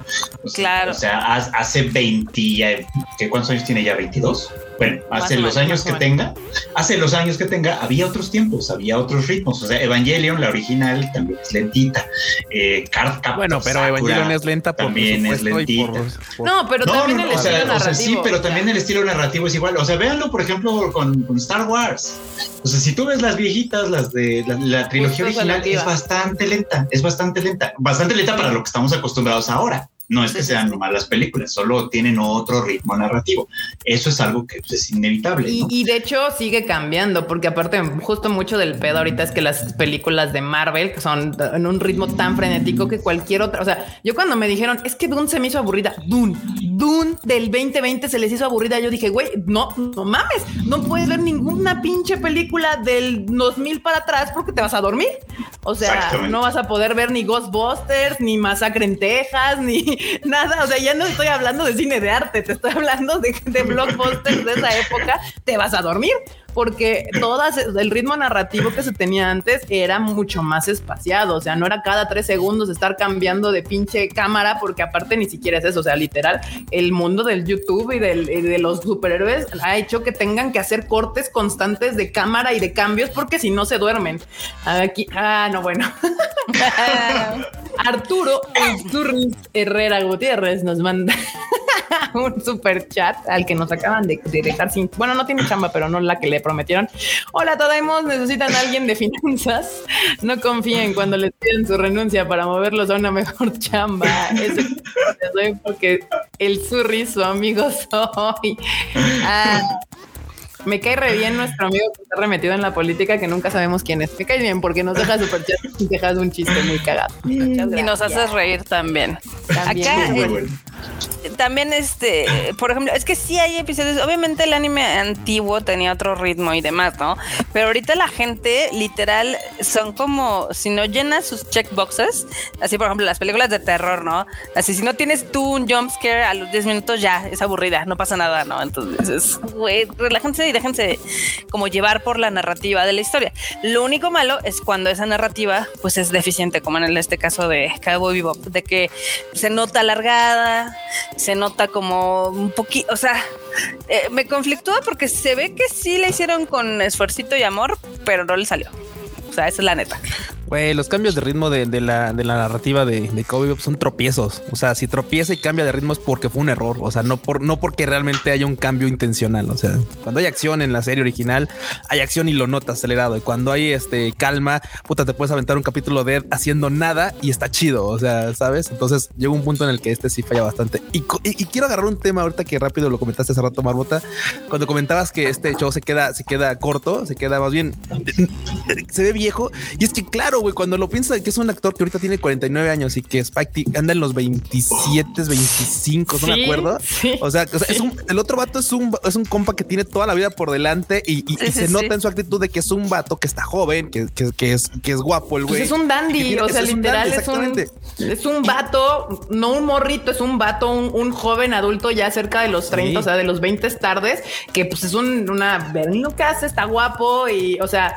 Claro. O sea, hace 20, ¿qué, ¿cuántos años tiene ya? ¿22? Bueno, hace los años que tenga, hace los años que tenga, había otros tiempos, había otros ritmos. O sea, Evangelion, la original, también es lentita. Eh, Card bueno, pero Evangelion es lenta por También es lentita. No, pero también el estilo narrativo. O sea, sí, pero también el estilo narrativo es igual. O sea, véanlo, por ejemplo, con, Star Wars. O sea, si tú ves las viejitas, las de la, trilogía original, es bastante lenta, es bastante lenta, bastante lenta para lo que estamos acostumbrados ahora. No es que sean malas películas, solo tienen otro ritmo narrativo. Eso es algo que pues, es inevitable. Y, de hecho sigue cambiando, porque aparte justo mucho del pedo ahorita es que las películas de Marvel son en un ritmo tan frenético que cualquier otra, o sea, yo cuando me dijeron, es que Dune se me hizo aburrida, Dune, Dune del 2020 se les hizo aburrida, yo dije, güey, no, no mames, no puedes ver ninguna pinche película del 2000 para atrás porque te vas a dormir. O sea, no vas a poder ver ni Ghostbusters, ni Masacre en Texas, ni [LAUGHS] nada. O sea, ya no estoy hablando de cine de arte, te estoy hablando de, de [LAUGHS] blockbusters de esa época. Te vas a dormir porque todas el ritmo narrativo que se tenía antes era mucho más espaciado, o sea, no era cada tres segundos estar cambiando de pinche cámara, porque aparte ni siquiera es eso, o sea, literal, el mundo del YouTube y, de los superhéroes ha hecho que tengan que hacer cortes constantes de cámara y de cambios, porque si no se duermen. Aquí, ah, no, bueno. [LAUGHS] Arturo Herrera Gutiérrez nos manda [LAUGHS] un super chat al que nos acaban de, dejar sin. Bueno, no tiene chamba, pero no la que le prometieron. Hola, Todaimos, necesitan a alguien de finanzas. No confíen cuando les piden su renuncia para moverlos a una mejor chamba. Eso soy porque el surri, su amigo soy. Ah, me cae re bien nuestro amigo que está remetido en la política que nunca sabemos quién es. Me cae bien porque nos deja super chat y dejas un chiste muy cagado. Y nos haces reír también. Acá, también este, por ejemplo, es que sí hay episodios, obviamente el anime antiguo tenía otro ritmo y demás, ¿no? Pero ahorita la gente literal son como, si no llenas sus checkboxes, así por ejemplo las películas de terror, ¿no? Así si no tienes tú un jump scare a los 10 minutos ya es aburrida, no pasa nada, ¿no? Entonces, güey, relájense y déjense como llevar por la narrativa de la historia. Lo único malo es cuando esa narrativa pues es deficiente, como en este caso de Cowboy Bebop, de que se nota alargada, se nota como un poquito, o sea, eh, me conflictúa porque se ve que sí le hicieron con esfuercito y amor, pero no le salió. O sea, esa es la neta. Güey, los cambios de ritmo de, la, de la, narrativa de, de Kobe son tropiezos. O sea, si tropieza y cambia de ritmo es porque fue un error. O sea, no por no porque realmente haya un cambio intencional. O sea, cuando hay acción en la serie original, hay acción y lo notas acelerado. Y cuando hay este calma, puta, te puedes aventar un capítulo de haciendo nada y está chido. O sea, sabes? Entonces llega un punto en el que este sí falla bastante. Y, quiero agarrar un tema ahorita que rápido lo comentaste hace rato, Marbota. Cuando comentabas que este show se queda, se queda corto, se queda más bien, se ve viejo. Y es que, claro, güey, cuando lo piensas que es un actor que ahorita tiene 49 años y que Spike anda en los 27, 25, ¿no me acuerdo? O sea, es un, el otro vato es un, es un compa que tiene toda la vida por delante y, se nota en su actitud de que es un vato que está joven, que, que, es, que es guapo el pues güey. es un dandy, o sea, literal es, un, es un vato, no un morrito, es un vato, un, joven adulto ya cerca de los 30, o sea, de los 20 tardes, que pues es un, una, ven lo que hace, está guapo y, o sea,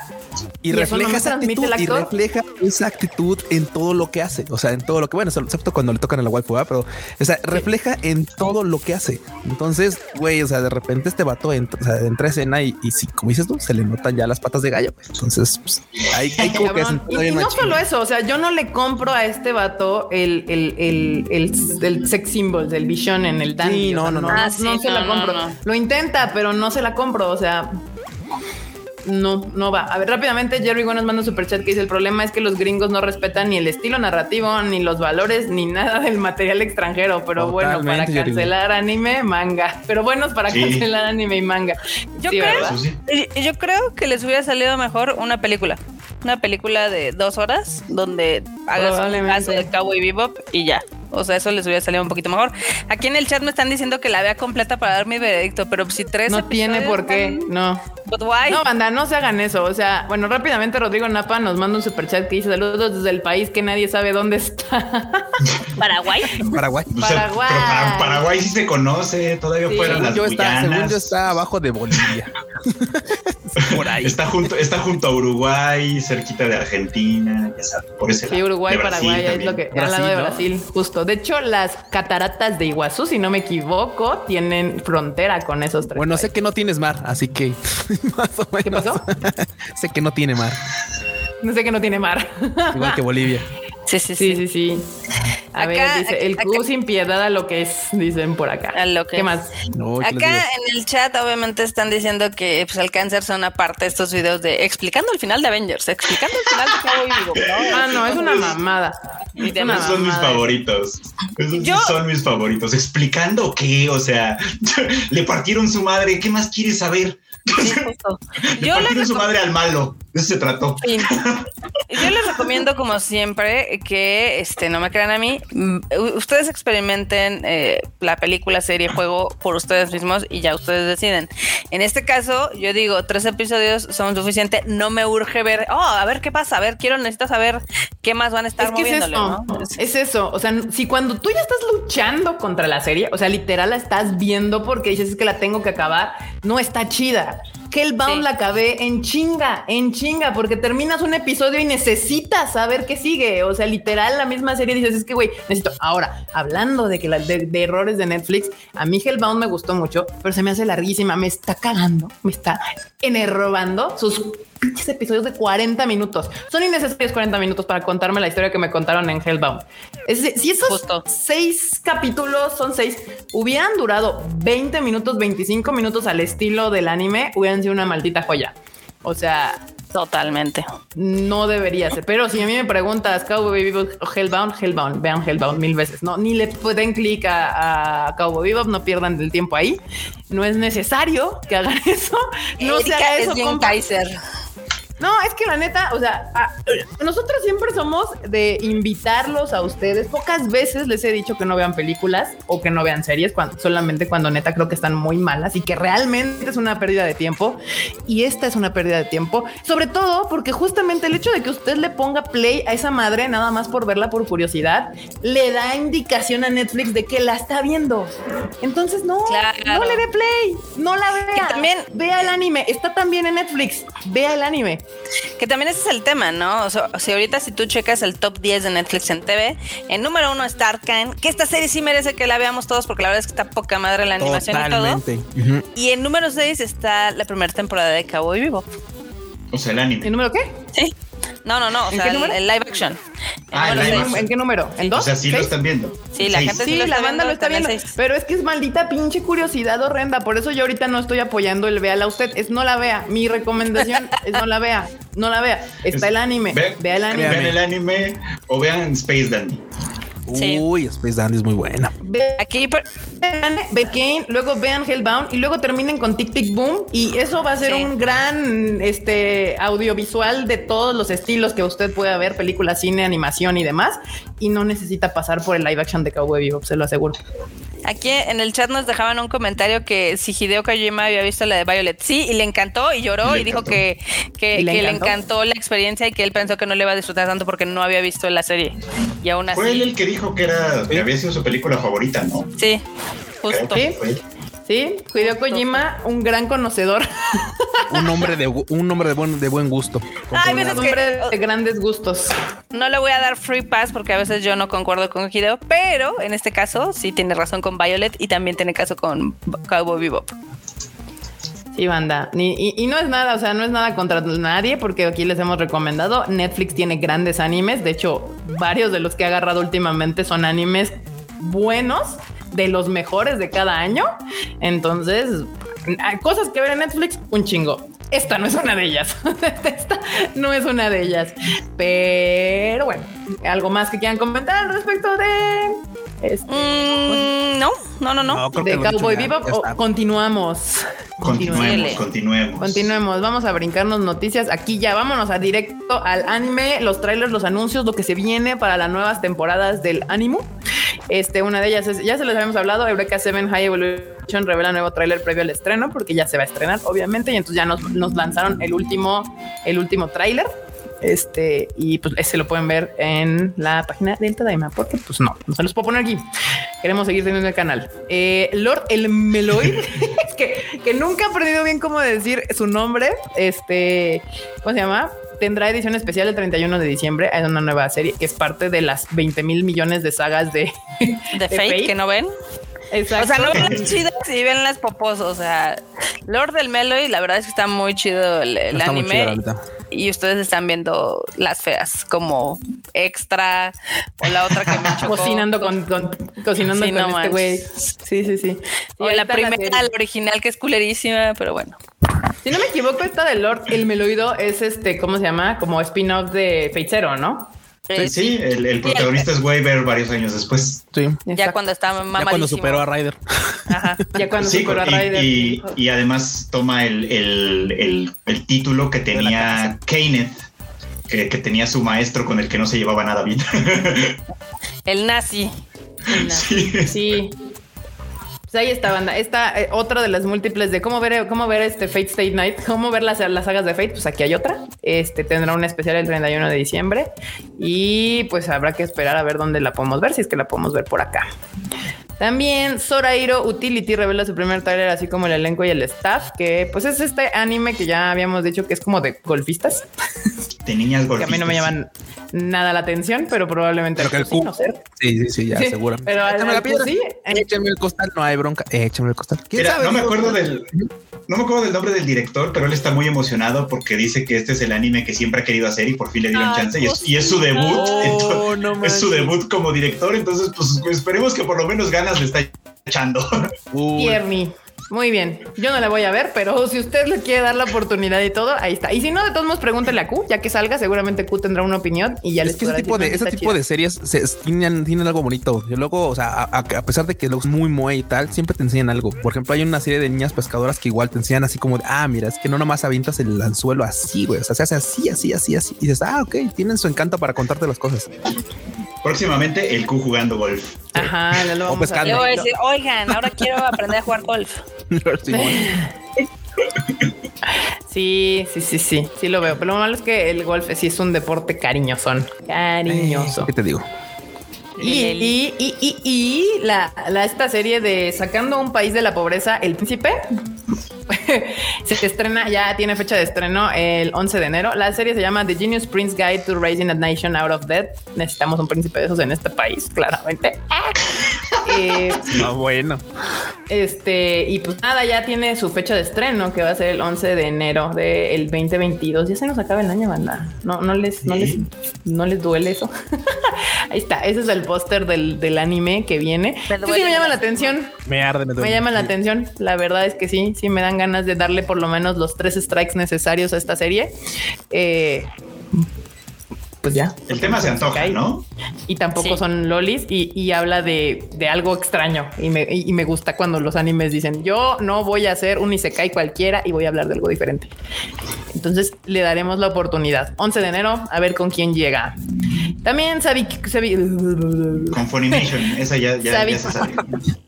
y, refleja esa actitud, y refleja esa actitud en todo lo que hace. O sea, en todo lo que, bueno, excepto cuando le tocan a la waifu, pero o sea, refleja en todo lo que hace. Entonces, güey, o sea, de repente este vato entra, o sea, entra escena y, y si, como dices tú, se le notan ya las patas de gallo. Pues. Entonces, pues, hay, hay como que y, no solo eso, o sea, yo no le compro a este vato el, el, el, el, sex symbol del Vision en el Dandy. no, no, no, no, no, se la compro. Lo intenta, pero no se la compro. O sea, no, no va. A ver, rápidamente, Jerry nos manda un super chat que dice: el problema es que los gringos no respetan ni el estilo narrativo, ni los valores, ni nada del material extranjero. Pero bueno, para cancelar anime, manga. Pero buenos para cancelar anime y manga. Yo, creo, yo creo que les hubiera salido mejor una película. Una película de dos horas donde hagas un caso de Cowboy Bebop y ya. O sea, eso les hubiera salido un poquito mejor. Aquí en el chat me están diciendo que la vea completa para dar mi veredicto, pero si tres. No tiene por qué, no. No, banda, no se hagan eso. O sea, bueno, rápidamente Rodrigo Napa nos manda un super chat que dice saludos desde el país que nadie sabe dónde está. [LAUGHS] Paraguay. Paraguay. [LAUGHS] Paraguay. pero Paraguay sí se conoce, todavía fueron las yo está, Según yo está abajo de Bolivia. [LAUGHS] por ahí. Está junto, está junto a Uruguay, cerquita de Argentina, por ese Sí, Uruguay, Paraguay, es lo que al lado de Brasil, justo. De hecho, las cataratas de Iguazú, si no me equivoco, tienen frontera con esos tres. Bueno, sé que no tienes mar, así que [LAUGHS] más o menos. ¿Qué pasó? [LAUGHS] sé que no tiene mar. No sé que no tiene mar. Igual que Bolivia. Sí, sí, sí, sí, sí. A ver, dice, el Q sin piedad a lo que es, dicen por acá. A lo que ¿Qué más? acá en el chat obviamente están diciendo que pues, el cáncer son aparte de estos videos de explicando el final de Avengers, explicando el final de Cowboy ¿no? [LAUGHS] Ah, no, es una mamada. Esos son mis favoritos. Esos son mis favoritos. ¿Explicando qué? O sea, [LAUGHS] le partieron su madre. ¿Qué más quieres saber? [LAUGHS] le partieron su madre al malo. De eso se trató. Yo les recomiendo, como siempre, que este, no me crean a mí. Mm, ustedes experimenten eh, la película, serie, juego por ustedes mismos y ya ustedes deciden. En este caso, yo digo, tres episodios son suficientes. No me urge ver, oh, a ver qué pasa. A ver, quiero, necesito saber qué más van a estar moviéndole. Es eso. O sea, si cuando tú ya estás luchando contra la serie, o sea, literal la estás viendo porque dices que la tengo que acabar, no está chida. Hellbound la acabé en chinga, en chinga, porque terminas un episodio y necesitas saber qué sigue. O sea, literal, la misma serie dices, es que, güey, necesito. Ahora, hablando de que de, errores de Netflix, a mí Hellbound me gustó mucho, pero se me hace larguísima, me está cagando, me está enerrobando sus pinches episodios de 40 minutos. Son innecesarios 40 minutos para contarme la historia que me contaron en Hellbound. si esos seis capítulos son seis, hubieran durado 20 minutos, 25 minutos al estilo del anime, hubieran sido una maldita joya. O sea, Totalmente. No debería ser. Pero si a mí me preguntas Cowboy Bebop o Hellbound, Hellbound, vean Hellbound mil veces. No, ni le pueden clic a, Cowboy Bebop, no pierdan el tiempo ahí. No es necesario que hagan [LAUGHS] eso. No se haga eso con Kaiser. No, es que la neta, o sea, nosotros siempre somos de invitarlos a ustedes. Pocas veces les he dicho que no vean películas o que no vean series, cuando, solamente cuando neta creo que están muy malas y que realmente es una pérdida de tiempo. Y esta es una pérdida de tiempo, sobre todo porque justamente el hecho de que usted le ponga play a esa madre nada más por verla por curiosidad, le da indicación a Netflix de que la está viendo. Entonces, no, no le dé play, no la vea. también vea el anime, está también en Netflix, vea el anime. Que también ese es el tema, ¿no? O sea, si ahorita si tú checas el top 10 de Netflix en TV, en número uno está Arkane, que esta serie sí merece que la veamos todos porque la verdad es que está poca madre la animación y todo. Y en número 6 está la primera temporada de Cowboy Vivo. O sea, el anime. ¿El número qué? Sí. No, no, no. O ¿En sea, qué número? el, el live action. Ah, El live action. ¿En qué número? ¿En dos? O sea, sí lo están viendo. Sí, la Seis. gente Sí, lo la está banda lo viendo, está viendo, seis. pero es que es maldita pinche curiosidad horrenda. Por eso yo ahorita no estoy apoyando el véala usted. Es no la vea. Mi recomendación es no la vea. No la vea. Está Es- el anime. Ve- Vea el anime. Vean el anime o vean Space Dandy. Sí. Uy, Space Dandy es muy buena. Aquí, Vean Kane, luego vean Hellbound y luego terminen con Tic Tic Boom y eso va a ser Sí. un gran este audiovisual de todos los estilos que usted pueda ver, películas, cine, animación y demás y no necesita pasar por el live action de Cowboy Bebop, se lo aseguro. aquí en el chat nos dejaban un comentario que si Hideo Kojima había visto la de Violet. Sí, y le encantó y lloró Le y dijo que, que, ¿Y le que le encantó? la experiencia y que él pensó que no le iba a disfrutar tanto porque no había visto la serie. Y aún así. Fue él el que dijo que era que había sido su película favorita, ¿no? Sí, Creo justo. que fue él. Sí, Hideo Kojima, un gran conocedor, Un hombre de un hombre de buen, de buen gusto. Hay un veces que hombre de grandes gustos. no le voy a dar free pass porque a veces yo no concuerdo con Hideo, pero en este caso sí tiene razón con Violet y también tiene caso con Cowboy Bebop. Sí, banda. Y, y no es nada, o sea, no es nada contra nadie, porque aquí les hemos recomendado. Netflix tiene grandes animes. De hecho, varios de los que ha agarrado últimamente son animes buenos, de los mejores de cada año. Entonces, hay cosas que ver en Netflix, un chingo. Esta no es una de ellas. [LAUGHS] Esta no es una de ellas. Pero bueno, algo más que quieran comentar al respecto de este, Mm, no, no, no, no. de Cowboy Bebop continuamos. Continuemos, continuemos. Continuemos, vamos a brincarnos noticias. Aquí ya vámonos a directo al anime, los trailers, los anuncios, lo que se viene para las nuevas temporadas del anime. Este, una de ellas es, ya se les habíamos hablado, Eureka 7 High Evolution revela nuevo tráiler previo al estreno, porque ya se va a estrenar, obviamente, y entonces ya nos, nos lanzaron el último, el último tráiler. Este, y pues ese lo pueden ver en la página del Tadaima, porque pues no, no se los puedo poner aquí. Queremos seguir teniendo el canal. Eh, Lord el Meloid, [LAUGHS] que, que nunca he aprendido bien cómo decir su nombre. Este, ¿cómo se llama? Tendrá edición especial el 31 de diciembre. Es una nueva serie que es parte de las 20 mil millones de sagas de, De Fate, que no ven. Exacto. O sea, no ven las chidas y ven las popos. O sea, Lord del Meloy, la verdad es que está muy chido el, el Está muy anime. chido. Y ustedes están viendo las feas como extra o la otra que me [LAUGHS] chocó. cocinando con, con- cocinando Sí, con no este güey. Sí, sí, sí. O la primera, la original, que es culerísima, pero bueno. Si no me equivoco, esta de Lord el Meloido es este, ¿cómo se llama? Como spin-off de Fate Zero, ¿no? Sí, el, el protagonista es Waver varios años después. Sí. Ya cuando está Ya mamadísimo. cuando superó a Ryder. Ajá. Ya cuando Sí, superó a Ryder. y- y además toma el, el- el- el título que tenía Kenneth, que, que tenía su maestro con el que no se llevaba nada bien. [LAUGHS] El nazi. Sí. Sí. Ahí está, banda. Esta eh, otra de las múltiples de cómo ver, cómo ver este Fate State Night, cómo ver las, las sagas de Fate. Pues aquí hay otra. Este tendrá un especial el 31 de diciembre y pues habrá que esperar a ver dónde la podemos ver, si es que la podemos ver por acá. También Sorairo Utility revela su primer trailer, así como el elenco y el staff, que pues es este anime que ya habíamos dicho que es como de golfistas, De niñas que a golfistas. mí no me llaman nada la atención, pero probablemente Pero que el sí, no sé. Sí, sí, sí, ya, Sí, seguro. pero al- Échame la piedra. sí, en- Échame el costal, no hay bronca. Échame el costal. ¿Quién Mira, sabe? no me acuerdo del no me acuerdo del nombre del director, pero él está muy emocionado porque dice que este es el anime que siempre ha querido hacer y por fin le dieron Ay, chance y es, y es su debut. Oh, [LAUGHS] entonces- no es su debut como director, entonces pues esperemos que por lo menos ganas le está echando. Uy, Tierny. Muy bien. Yo no la voy a ver, pero si usted le quiere dar la oportunidad y todo, ahí está. Y si no, de todos modos, pregúntele a Q, ya que salga, seguramente Q tendrá una opinión y ya les es que ese tipo de, ese "Está tipo chida". de series se, tienen, tienen algo bonito. Y luego, o sea, a, pesar de que es muy muey y tal, siempre te enseñan algo. Por ejemplo, hay una serie de niñas pescadoras que igual te enseñan así como de, ah, mira, es que no nomás avientas el anzuelo así, güey. O sea, se hace así, así, así, así. Y dices, ah, ok, tienen su encanto para contarte las cosas. Próximamente el Q jugando golf. Ajá, lo O vamos a ver. decir, oigan, ahora quiero aprender a jugar golf. [LAUGHS] [LAUGHS] Sí, sí, sí, sí, sí lo veo. Pero lo malo es que el golf sí es un deporte cariñosón. Cariñoso. ¿Qué te digo? Y, y, y, y, y la, la- esta serie de Sacando un país de la pobreza, El Príncipe, [LAUGHS] se estrena, ya tiene fecha de estreno el 11 de enero. La serie se llama The Genius Prince Guide to Raising a Nation Out of Debt. Necesitamos un príncipe de esos en este país, claramente. Eh, No, bueno. Este, y pues nada, ya tiene su fecha de estreno, que va a ser el 11 de enero del 2022. Ya se nos acaba el año, banda. No, no les, no les, no les duele eso. [LAUGHS] Ahí está. Ese es el póster del, del, anime que viene. Sí, sí, me llama la atención. Me arde, me Me llama la atención. La verdad es que sí, sí me dan ganas de darle por lo menos los tres strikes necesarios a esta serie. Eh, pues ya. El tema se antoja, ¿no? Y tampoco son lolis y, habla de, algo extraño y me, y me, gusta cuando los animes dicen yo no voy a hacer un Isekai cualquiera y voy a hablar de algo diferente. Entonces le daremos la oportunidad. 11 de enero, a ver con quién llega. También Sabi... Con Funimation, [LAUGHS] esa ya, ya, ya se sabe.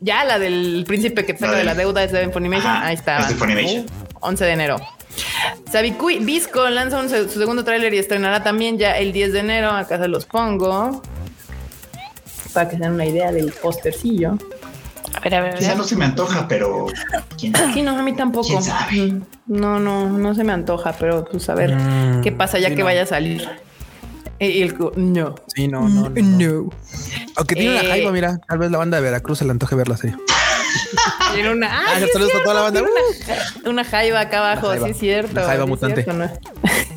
Ya, la del príncipe que saca de la deuda es de Funimation. Ahí está. Es de Funimation. 11 de enero. Sabikui Visco lanza su segundo tráiler y estrenará también ya el 10 de enero. Acá se los pongo para que se den una idea del póstercillo. A ver, a ver. Ya no se me antoja, pero ¿quién Sí, no, a mí tampoco. Mm, no, no, no se me antoja, pero pues a ver mm, qué pasa ya que vaya a salir. El, no. Sí, no, no. No. Aunque tiene una eh, jaiba, mira, tal vez la banda de Veracruz se le antoje verla así. [LAUGHS] Tiene una. Ah, toda la banda. Una, jaiba acá abajo, sí, es cierto. jaiba mutante.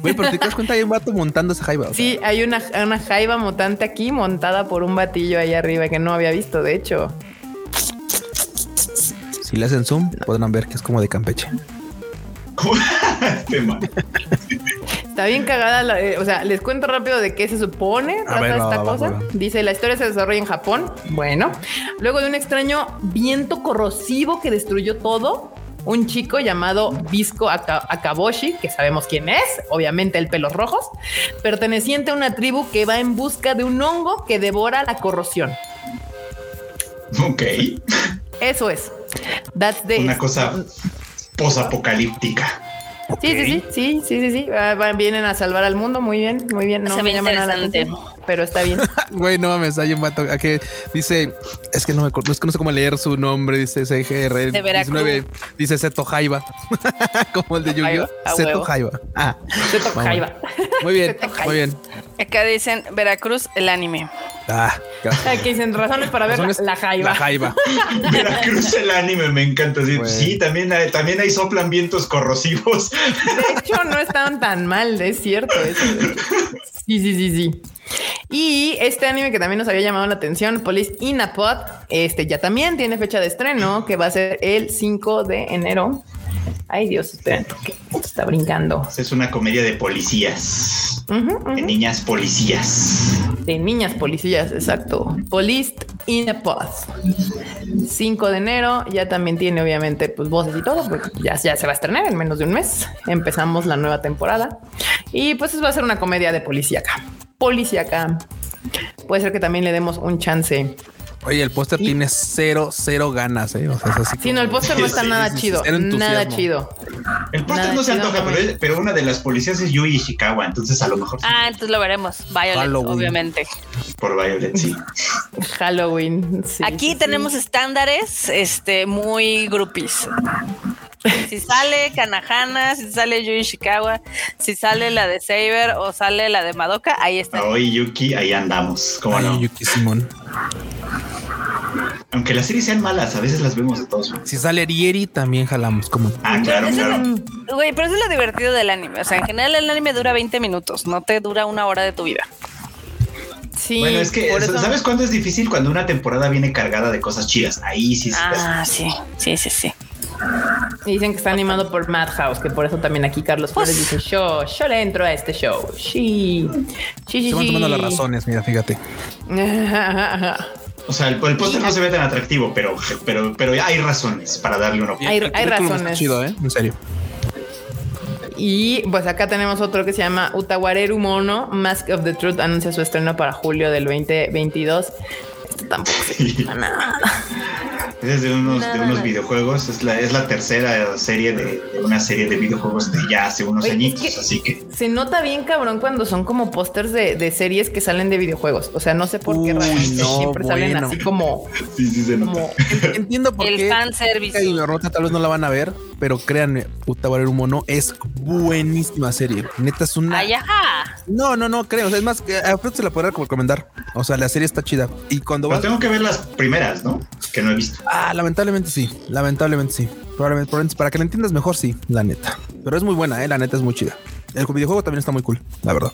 Güey, [LAUGHS] pero te das cuenta, hay un vato montando esa jaiba. Sí, hay una, una jaiba mutante aquí montada por un batillo ahí arriba que no había visto, de hecho. Si le hacen zoom, podrán ver que es como de Campeche. [LAUGHS] este Está bien cagada. Eh, o sea, les cuento rápido de qué se supone trata esta cosa. Dice la historia se desarrolla en Japón. Bueno, luego de un extraño viento corrosivo que destruyó todo, un chico llamado Visco Akaboshi, que sabemos quién es, obviamente el pelos rojos, perteneciente a una tribu que va en busca de un hongo que devora la corrosión. Ok. Eso es. That's the una cosa posapocalíptica. Sí, sí, sí, sí, sí, sí, sí. Ah, vienen a salvar al mundo. Muy bien, muy bien. No me llama nada pero está bien. [LAUGHS] Güey, no mames, hay un vato que dice, es que no me es que no sé cómo leer su nombre, dice CGR 19, dice Seto Jaiba, [LAUGHS] como el de Yu-Gi-Oh. Seto Jaiba. Ah, Seto Jaiba. Muy bien, muy bien. Acá dicen Veracruz, el anime. Ah, Aquí dicen razones para ver la jaiba. La jaiba. [LAUGHS] Veracruz el anime, me encanta. Sí, también, hay, también hay soplan vientos corrosivos. De hecho, no estaban tan mal, es cierto. Sí, sí, sí, sí. Y este anime que también nos había llamado la atención, Police Inapod, este ya también tiene fecha de estreno, que va a ser el 5 de enero. Ay Dios, esperen, porque está brincando. Es una comedia de policías. De niñas policías. De niñas policías, exacto. Police in a 5 de enero, ya también tiene obviamente pues voces y todo, porque ya, ya se va a estrenar en menos de un mes. Empezamos la nueva temporada. Y pues va a ser una comedia de policía acá. Policía acá. Puede ser que también le demos un chance Oye, el póster tiene cero, cero ganas, ¿eh? O sea, es así sí, no, el póster no está nada chido. Nada chido. El póster no se antoja, pero, una de las policías es Yui Ishikawa, entonces a lo mejor. Ah, entonces lo veremos. Violet, obviamente. Por Violet, sí. Halloween. Aquí tenemos estándares este, muy groupies. Si sale Kanahana, si sale Yui Ishikawa, si sale la de Saber o sale la de Madoka, ahí está. Hoy Yuki, ahí andamos. ¿Cómo no? Yuki Simón. Aunque las series sean malas, a veces las vemos de todos. Si sale Rieri, también jalamos como. Ah, claro, claro. Güey, pero eso es lo divertido del anime. O sea, en general el anime dura 20 minutos, no te dura una hora de tu vida. Sí. Bueno, es que, ¿sabes cuándo es difícil? Cuando una temporada viene cargada de cosas chidas. Ahí sí. Ah, sí, sí, sí, sí. Dicen que está animado por Madhouse, que por eso también aquí Carlos Flores dice yo, yo le entro a este show. Sí, sí, sí. Se van tomando las razones, mira, fíjate. [LAUGHS] O sea, el, el póster no se ve tan atractivo, pero, pero, pero hay razones para darle una Hay, hay razones. Chido, ¿eh? En serio. Y pues acá tenemos otro que se llama Utawareru Mono, Mask of the Truth, anuncia su estreno para julio del 2022. Esto tampoco se nada. [LAUGHS] Es de unos, de unos videojuegos, es la, es la tercera serie de, una serie de videojuegos de ya hace unos añitos, así que... Se nota bien cabrón cuando son como pósters de, de, series que salen de videojuegos, o sea, no sé por qué siempre salen así como... [LAUGHS] Sí, sí, se nota. Entiendo por qué... El fanservice. Y Rota tal vez no la van a ver, pero créanme, Puta un Mono es buenísima serie. Neta es una... Ay, No, no, no, creo. es más, a Fruit se la podrá recomendar. O sea, la serie está chida. Y cuando Pero tengo que ver las primeras, ¿no? que no he visto. Ah, lamentablemente sí, lamentablemente sí. Probablemente, para que la entiendas mejor, sí, la neta. Pero es muy buena, ¿eh? la neta es muy chida. El videojuego también está muy cool, la verdad.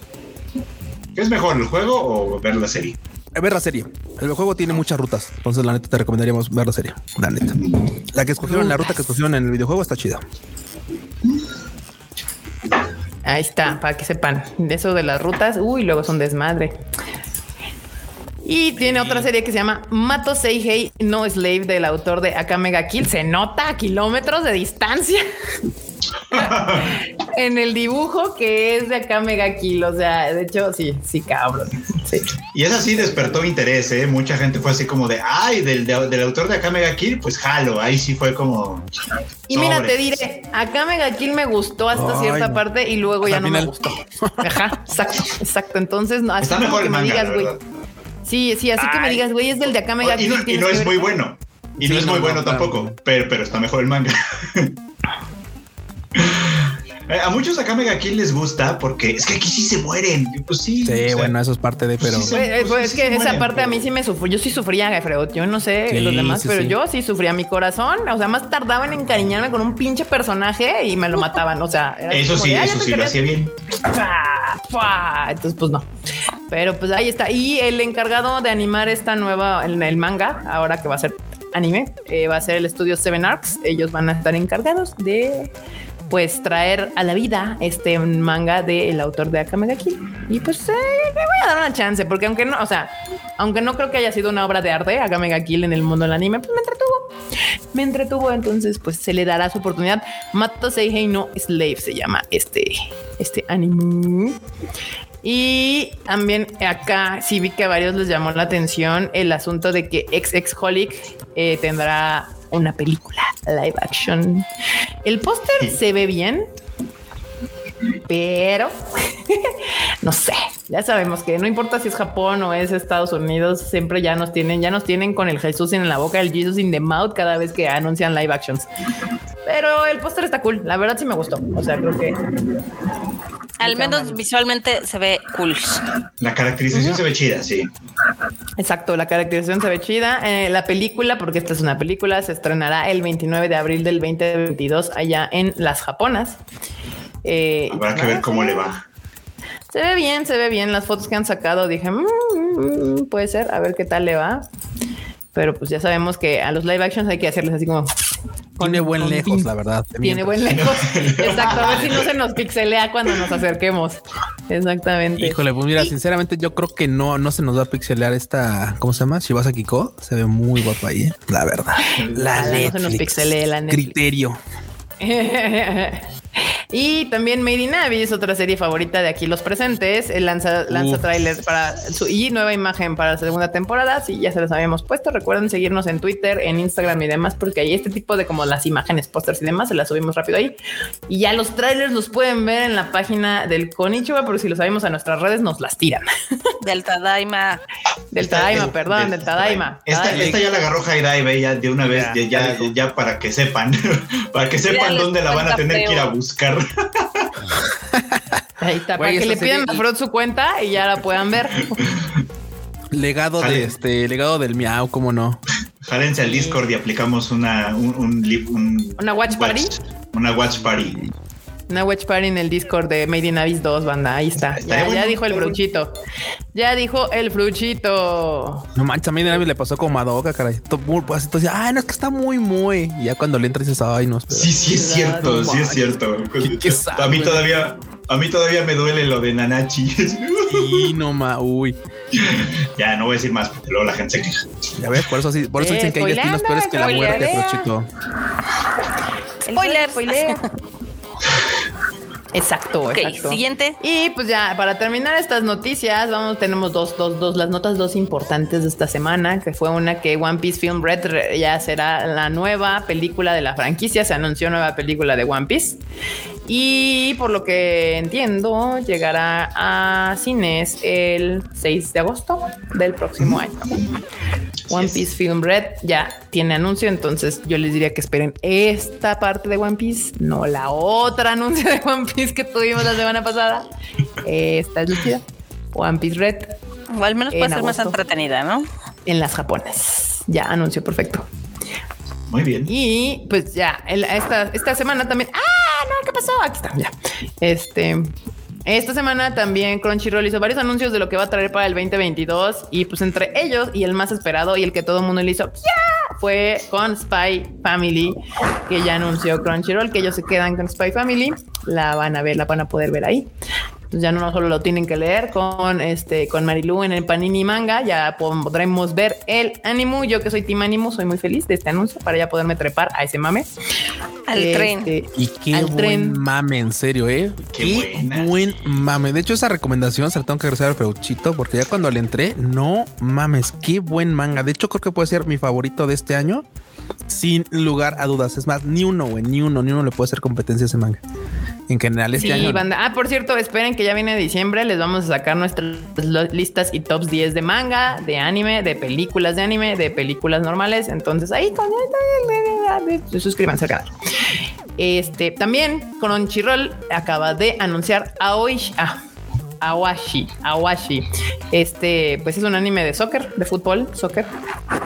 ¿Qué es mejor, el juego o ver la serie? Eh, ver la serie. El juego tiene muchas rutas, entonces la neta te recomendaríamos ver la serie, la neta. La que escogieron, la ruta que escogieron en el videojuego está chida. Ahí está, para que sepan. De eso de las rutas, uy, luego son desmadre. Y tiene otra serie que se llama Mato Seihei No Slave del autor de Akame ga Kill. Se nota a kilómetros de distancia. [LAUGHS] en el dibujo que es de Akame ga Kill. O sea, de hecho, sí, sí, cabrón. Sí. Y es así, despertó interés. ¿eh? Mucha gente fue así como de ay, del, del autor de Akame ga Kill, pues jalo. Ahí sí fue como. Y mira, te diré, Akame ga Kill me gustó hasta cierta parte y luego ya no me gustó. Ajá, exacto, exacto. Entonces, no, así Está mejor que me digas, güey. Sí, sí, así que me digas, güey, es del de Akame ga Kill. Y no, es muy bueno. Y no es muy bueno tampoco, pero, pero está mejor el manga. [LAUGHS] Eh, a muchos acá Mega Kill les gusta porque es que aquí sí se mueren. Pues sí. Sí, bueno, eso es parte de, pero. es que esa parte a mí sí me sufrió. Yo sí sufría, Freud. Yo no sé los demás, pero yo sí sufría mi corazón. O sea, más tardaban en encariñarme con un pinche personaje y me lo mataban. O sea, eso sí, eso sí lo hacía bien. Entonces, pues no. Pero pues ahí está. Y el encargado de animar esta nueva, el, el manga, ahora que va a ser anime, eh, va a ser el estudio Seven Arcs. Ellos van a estar encargados de pues traer a la vida este manga del autor de Akame ga Kill. Y pues eh, me voy a dar una chance, porque aunque no, o sea, aunque no creo que haya sido una obra de arte Akame ga Kill en el mundo del anime, pues me entretuvo. Me entretuvo, entonces pues se le dará su oportunidad. Mato Seihei no Slave se llama este, este anime. Y también acá sí vi que a varios les llamó la atención el asunto de que XX Holic eh, tendrá una película live action. El póster se ve bien, pero [LAUGHS] no sé, ya sabemos que no importa si es Japón o es Estados Unidos, siempre ya nos tienen, ya nos tienen con el Jesús en la boca, el Jesus in the mouth cada vez que anuncian live actions. Pero el póster está cool, la verdad sí me gustó. O sea, creo que al menos visualmente se ve cool. La caracterización se ve chida, sí. Exacto, la caracterización se ve chida. Eh, la película, porque esta es una película, se estrenará el 29 de abril del 2022 allá en las Japonas. Eh, Habrá que ver cómo le va. Se ve bien, se ve bien. Las fotos que han sacado dije, mm, mm, mm, puede ser, a ver qué tal le va. Pero pues ya sabemos que a los live actions hay que hacerles así como tiene buen lejos, la verdad. Tiene buen lejos. [LAUGHS] Exacto. A ver si no se nos pixelea cuando nos acerquemos. Exactamente. Híjole, pues mira, sinceramente yo creo que no, no se nos va a pixelear esta, ¿cómo se llama? Shibasa Kiko. Se ve muy guapa ahí, ¿eh? la verdad. [LAUGHS] La, la no se nos pixelea la Criterio. [LAUGHS] Y también Made in Abyss, otra serie favorita de aquí los presentes, el lanza, lanza trailer para su y nueva imagen para la segunda temporada. Si ya se los habíamos puesto, recuerden seguirnos en Twitter, en Instagram y demás, porque hay este tipo de como las imágenes, pósters y demás, se las subimos rápido ahí. Y ya los trailers los pueden ver en la página del Konichiwa, porque si lo sabemos a nuestras redes nos las tiran. [LAUGHS] Del Tadaima. Del Tadaima, perdón, del, Tadaima. Esta, ya la agarró Haidai, ya de una vez, ya, ya, para que sepan, [LAUGHS] para que sepan dónde la van a tener que ir a buscar. Ahí está, para que le pidan a Frod su cuenta y ya la puedan ver. [LAUGHS] Legado de este, legado del miau, cómo no. Jálense al Discord y aplicamos una un, una watch party. Una watch party. Una watch party en el Discord de Made in Abyss 2, banda. Ahí está. Ya, dijo el bruchito. Ya dijo el bruchito. No manches, a Made in Abyss le pasó como a Doga, caray. Pues, entonces, ay, no, es que está muy, muy. Y ya cuando le entras dices, ay, no, Sí, sí es cierto, sí es cierto. a mí todavía, a mí todavía me duele lo de Nanachi. Sí, no ma, uy. [LAUGHS] Ya no voy a decir más porque luego la gente se queja. Ya ves, por eso sí, por eso dicen que hay destinos peores que la muerte, bruchito. Spoiler, spoiler. [LAUGHS] Exacto, exacto. Siguiente. Y pues ya, para terminar estas noticias, vamos, tenemos dos, dos, dos, las notas dos importantes de esta semana, que fue una que One Piece Film Red ya será la nueva película de la franquicia, se anunció nueva película de One Piece. Y por lo que entiendo, llegará a cines el 6 de agosto del próximo año. One Piece Film Red ya tiene anuncio, entonces yo les diría que esperen esta parte de One Piece, no la otra anuncio de One Piece que tuvimos la semana pasada. Esta es la One Piece Red. O al menos puede ser más entretenida, ¿no? En las japonesas. Ya anunció perfecto. Muy bien. Y pues ya, esta, esta semana también. ¡Ah! No, ¿qué pasó? Aquí está, ya. Este. Esta semana también Crunchyroll hizo varios anuncios de lo que va a traer para el 2022 y pues entre ellos y el más esperado y el que todo el mundo le hizo ¡Ya! fue con Spy Family que ya anunció Crunchyroll que ellos se quedan con Spy Family. La van a ver, la van a poder ver ahí. Entonces ya no solo lo tienen que leer con este con Marilu en el Panini Manga, ya podremos ver el ánimo. Yo que soy Team Ánimo, soy muy feliz de este anuncio para ya poderme trepar a ese mame. Al este, tren. Y qué buen mame, en serio, ¿eh? Qué, buen mame. De hecho, esa recomendación se la tengo que agradecer al Peuchito porque ya cuando le entré, no mames, qué buen manga. De hecho, creo que puede ser mi favorito de este año sin lugar a dudas. Es más, ni uno, güey, ni uno, ni uno le puede hacer competencia a ese manga. En general, este año. Ah, por cierto, esperen que ya viene diciembre. Les vamos a sacar nuestras listas y tops 10 de manga, de anime, de películas de anime, de películas normales. Entonces ahí con suscríbanse al canal. Este también Crunchyroll acaba de anunciar. Ah, Awashi, Awashi. Este, pues es un anime de soccer, de fútbol, soccer.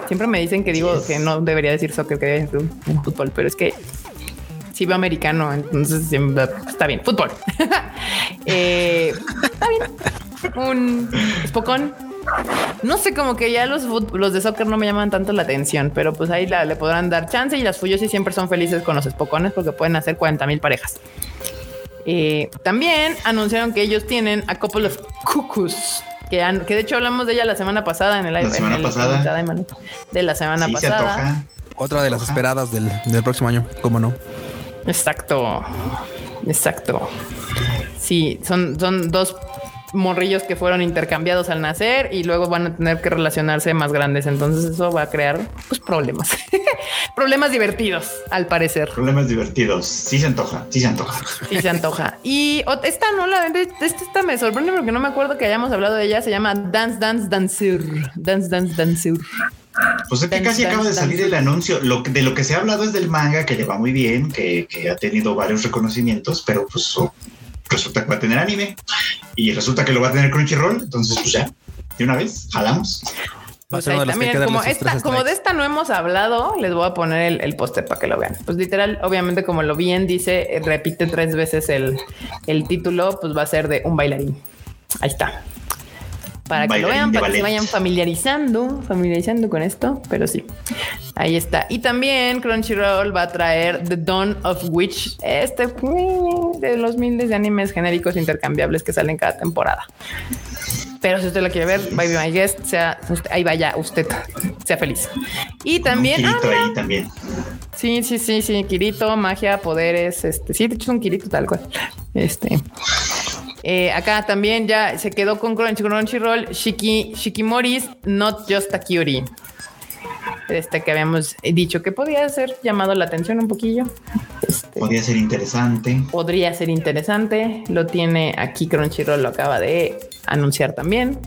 Siempre me dicen que digo que no debería decir soccer, que debería decir fútbol, pero es que veo americano, entonces está bien, fútbol. [LAUGHS] Eh, está bien. Un espocón. No sé, como que ya los, los de soccer no me llaman tanto la atención, pero pues ahí le podrán dar chance y las Fuyoshi siempre son felices con los espocones porque pueden hacer 40 mil parejas. Eh, también anunciaron que ellos tienen a couple of cuckoos. Que, que de hecho hablamos de ella la semana pasada en el la semana pasada de la semana pasada. Otra de las esperadas del, del próximo año, cómo no. Exacto. Exacto. Sí, son, son dos morrillos que fueron intercambiados al nacer y luego van a tener que relacionarse más grandes. Entonces eso va a crear pues, problemas, [LAUGHS] problemas divertidos al parecer. Problemas divertidos. Sí se antoja, sí se antoja. Sí se antoja. Y esta no la esta, esta me sorprende porque no me acuerdo que hayamos hablado de ella. Se llama Dance Dance Dancer. Dance Dance Dancer. Pues es que casi acaba de salir el anuncio. Lo, de lo que se ha hablado es del manga, que le va muy bien, que, ha tenido varios reconocimientos, pero pues oh, resulta que va a tener anime y resulta que lo va a tener Crunchyroll. Entonces, pues ya, de una vez, jalamos. Pues también, como, esta, como de esta no hemos hablado, les voy a poner el, el póster para que lo vean. Pues literal, obviamente, como lo bien dice, repite tres veces el, el título, pues va a ser de un bailarín. Ahí está para que lo vean, para que se vayan familiarizando, familiarizando con esto, pero sí, ahí está. Y también Crunchyroll va a traer The Dawn of Witch, este de los miles de animes genéricos intercambiables que salen cada temporada. Pero si usted lo quiere ver, Baby My Guest, sea, ahí vaya usted, sea feliz. Y también. Un Kirito ahí también. Sí, sí, sí, sí. Kirito, magia, poderes. Este, sí, de hecho es un Kirito tal cual. Este. Eh, acá también ya se quedó con Crunchyroll Shiki, Shikimoris Not Just a Cutie. Este que habíamos dicho que podía ser llamado la atención un poquillo. Este, podría ser interesante. Podría ser interesante. Lo tiene aquí Crunchyroll, lo acaba de anunciar también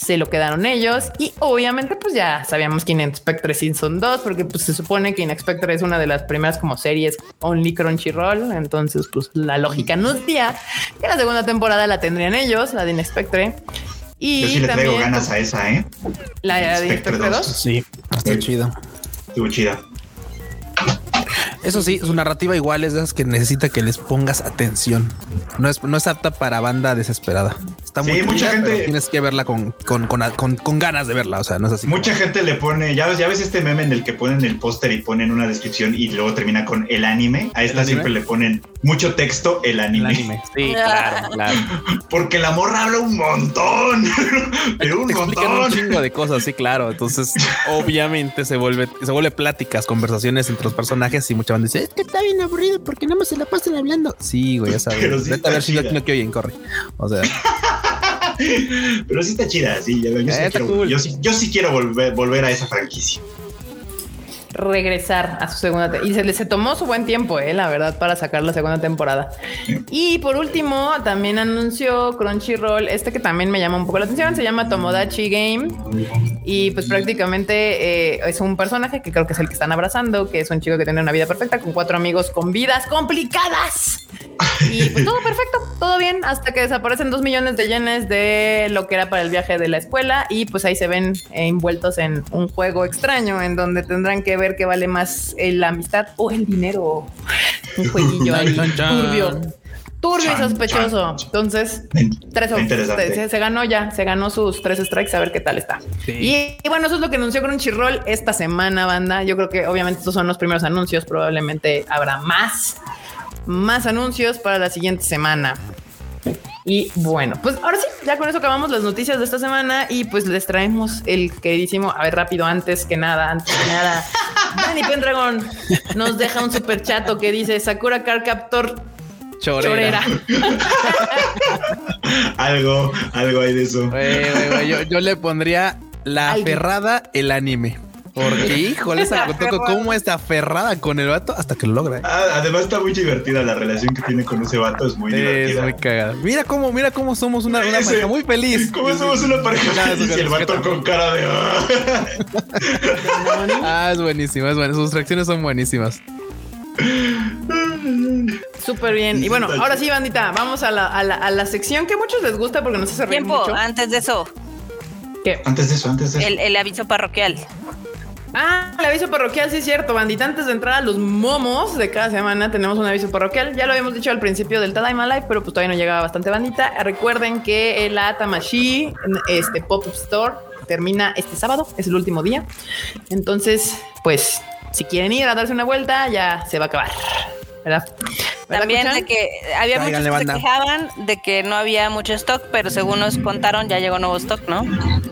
se lo quedaron ellos y obviamente pues ya sabíamos que Inspector Season 2 porque pues se supone que Inspector es una de las primeras como series only Crunchyroll entonces pues la lógica nos decía que la segunda temporada la tendrían ellos la de Inspector y Yo sí le traigo ganas a esa, ¿eh? La de Inspector 2. Sí, está chida. Estuvo chida. Eso sí, su narrativa igual es de esas que necesita que les pongas atención. No es, no es apta para banda desesperada. Está muy mucha gente tienes que verla con, con, con, con, ganas de verla. O sea, no es así. Mucha gente le pone, ya, ya ves este meme en el que ponen el póster y ponen una descripción y luego termina con el anime. A esta siempre le ponen mucho texto, el anime. Sí, claro, claro. [LAUGHS] Porque la morra habla un montón, [LAUGHS] pero un montón. Un chingo de cosas, sí, claro. Entonces, [LAUGHS] obviamente se vuelve, se vuelve pláticas, conversaciones entre los personajes y mucha banda dice, es que está bien aburrido porque no me se la pasan hablando. Sí, güey, ya sabes. Pero sí a ver si yo no que oyen, corre. O sea. [LAUGHS] Pero sí está chida, sí. Yo, yo, sí, quiero, yo, sí, quiero volver, volver a esa franquicia. Regresar a su segunda y se se tomó su buen tiempo, eh, la verdad, para sacar la segunda temporada. Y por último, también anunció Crunchyroll este que también me llama un poco la atención, se llama Tomodachi Game y pues prácticamente eh, es un personaje que creo que es el que están abrazando, que es un chico que tiene una vida perfecta con cuatro amigos con vidas complicadas. Y pues todo perfecto, todo bien, hasta que desaparecen dos millones de yenes de lo que era para el viaje de la escuela y pues ahí se ven envueltos en un juego extraño en donde tendrán que ver qué vale más la amistad o el dinero. Un [LAUGHS] jueguillo ahí turbio. Turbio y sospechoso. Entonces, tres se, se, ganó ya, se ganó sus tres strikes, a ver qué tal está. Y, bueno, eso es lo que anunció con un chirrol esta semana, banda. Yo creo que obviamente estos son los primeros anuncios, probablemente habrá más, más anuncios para la siguiente semana. Y bueno, pues ahora sí, ya con eso acabamos las noticias de esta semana y pues les traemos el queridísimo, a ver rápido, antes que nada, antes que nada, [LAUGHS] Dani Pendragon nos deja un super chato que dice Sakura Car Captor Chorera. [LAUGHS] algo, algo hay de eso. yo, yo, le pondría la aferrada el anime. Porque, híjole, esa [LAUGHS] cómo está aferrada con el vato hasta que lo logra. Ah, además está muy divertida la relación que tiene con ese vato, es muy divertida. Es muy cagada. Mira cómo, mira cómo somos una, una pareja muy feliz. Cómo somos una pareja feliz y el vato con cara de... Ah. ah, es buenísimo, es bueno. Sus reacciones son buenísimas. Súper bien. Y bueno, ahora sí, bandita, vamos a la, a la, a la sección que a muchos les gusta porque nos hace reír Tiempo, antes de eso. ¿Qué? Antes de eso, antes de eso. El, el aviso parroquial. Ah, el aviso parroquial, sí es cierto, bandita. Antes de entrar a los momos de cada semana, tenemos un aviso parroquial. Ya lo habíamos dicho al principio del Tadaima Live, pero pues todavía no llegaba bastante bandita. Recuerden que la Tamashi, este Pop-Up Store, termina este sábado, es el último día. Entonces, pues, si quieren ir a darse una vuelta, ya se va a acabar. ¿verdad? También de que había muchos que se quejaban de que no había mucho stock, pero según nos contaron ya llegó nuevo stock, ¿no?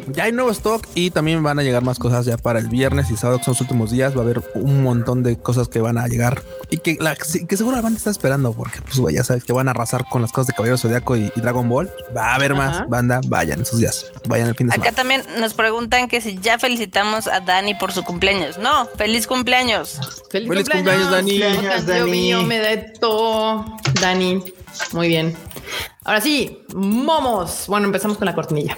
Ya hay nuevo stock y también van a llegar más cosas ya para el viernes y sábado, que son los últimos días. Va a haber un montón de cosas que van a llegar y que, la, que seguro la banda está esperando porque, pues, ya sabes que van a arrasar con las cosas de Caballero Zodiaco y, Dragon Ball. Va a haber más banda. Vayan esos días, vayan el fin de semana. Acá también nos preguntan que si ya felicitamos a Dani por su cumpleaños. No, feliz cumpleaños. Feliz, cumpleaños, Dani. Dani. me de todo. Dani, muy bien. Ahora sí, momos. Bueno, empezamos con la cortinilla.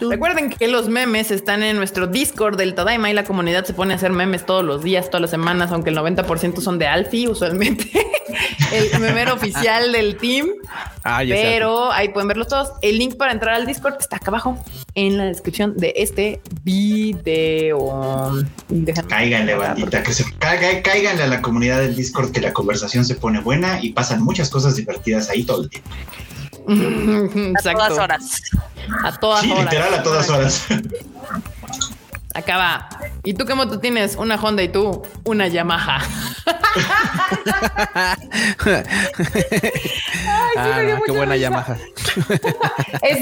Recuerden que los memes están en nuestro Discord del Tadaima y la comunidad se pone a hacer memes todos los días, todas las semanas, aunque el 90% son de Alfie, usualmente el memero oficial del team. Ah, pero ahí pueden verlos todos. El link para entrar al Discord está acá abajo en la descripción de este video. Cáiganle, bandita, que se cáiganle a la comunidad del Discord que la conversación se pone buena y pasan muchas cosas divertidas ahí todo el tiempo. [LAUGHS] A todas horas. A todas sí, horas. Literal, a todas horas. [LAUGHS] Acaba. ¿Y tú qué moto tienes? Una Honda y tú una Yamaha. Ay, qué buena Yamaha. [LAUGHS] es,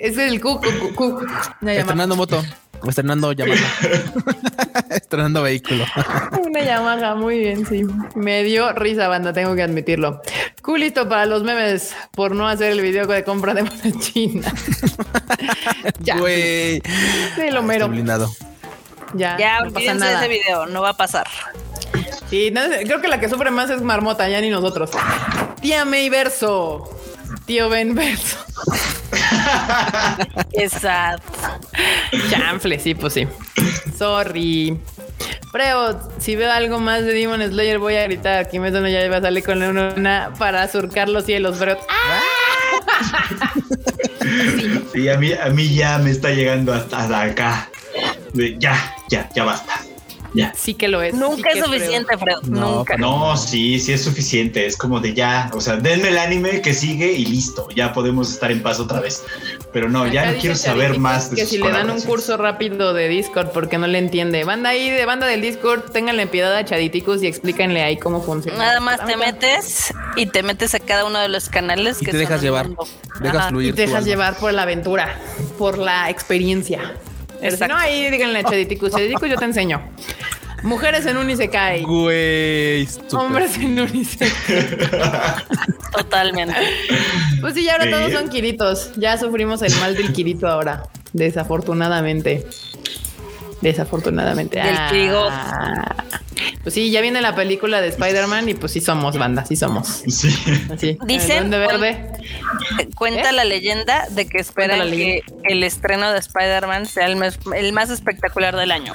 es, el Q, Q, Estrenando moto. Estrenando Yamaha. [LAUGHS] Estrenando vehículo. Una Yamaha, muy bien, sí. Me dio risa, banda, tengo que admitirlo. Culito para los memes por no hacer el video de compra de moda china. [LAUGHS] ya. Güey. Sí, lo mero. Ya, ya no pasa nada. ese video, no va a pasar. Sí, creo que la que sufre más es Marmota, ya ni nosotros. Tía May Verso. Tío Ben Verso. [LAUGHS] Exacto. Chanfle, sí, pues sí. Sorry. Preo, si veo algo más de Demon Slayer, voy a gritar. Aquí me suena ya va a salir con una para surcar los cielos, pero. ¡Ah! [LAUGHS] sí. a mí, a mí ya me está llegando hasta acá. Ya, ya, ya basta. Ya. Sí que lo es. Nunca es suficiente, Freud. Nunca. No, sí, sí es suficiente. Es como de ya, o sea, denme el anime que sigue y listo. Ya podemos estar en paz otra vez. Pero no, ya no quiero saber más. De que si le dan un curso rápido de Discord porque no le entiende. Banda ahí de banda del Discord, ténganle piedad a Chaditicus y explíquenle ahí cómo funciona. Nada más te metes y te metes a cada uno de los canales y que te dejas llevar. Dejas fluir. Y te dejas llevar por la aventura, por la experiencia. Si no, ahí díganle a Chediticus, Chediticus, yo te enseño. Mujeres en un Isekai. Güey. Hombres en un [LAUGHS] Totalmente. Pues sí, ya ahora todos son Kiritos. Ya sufrimos el mal del Kirito ahora, desafortunadamente. Desafortunadamente. Del ah. Pues sí, ya viene la película de Spider-Man y pues sí somos banda, sí somos. Sí. Así. Dicen. de verde. Cuenta ¿Eh? la leyenda de que esperan que el estreno de Spider-Man sea el más, el más espectacular del año.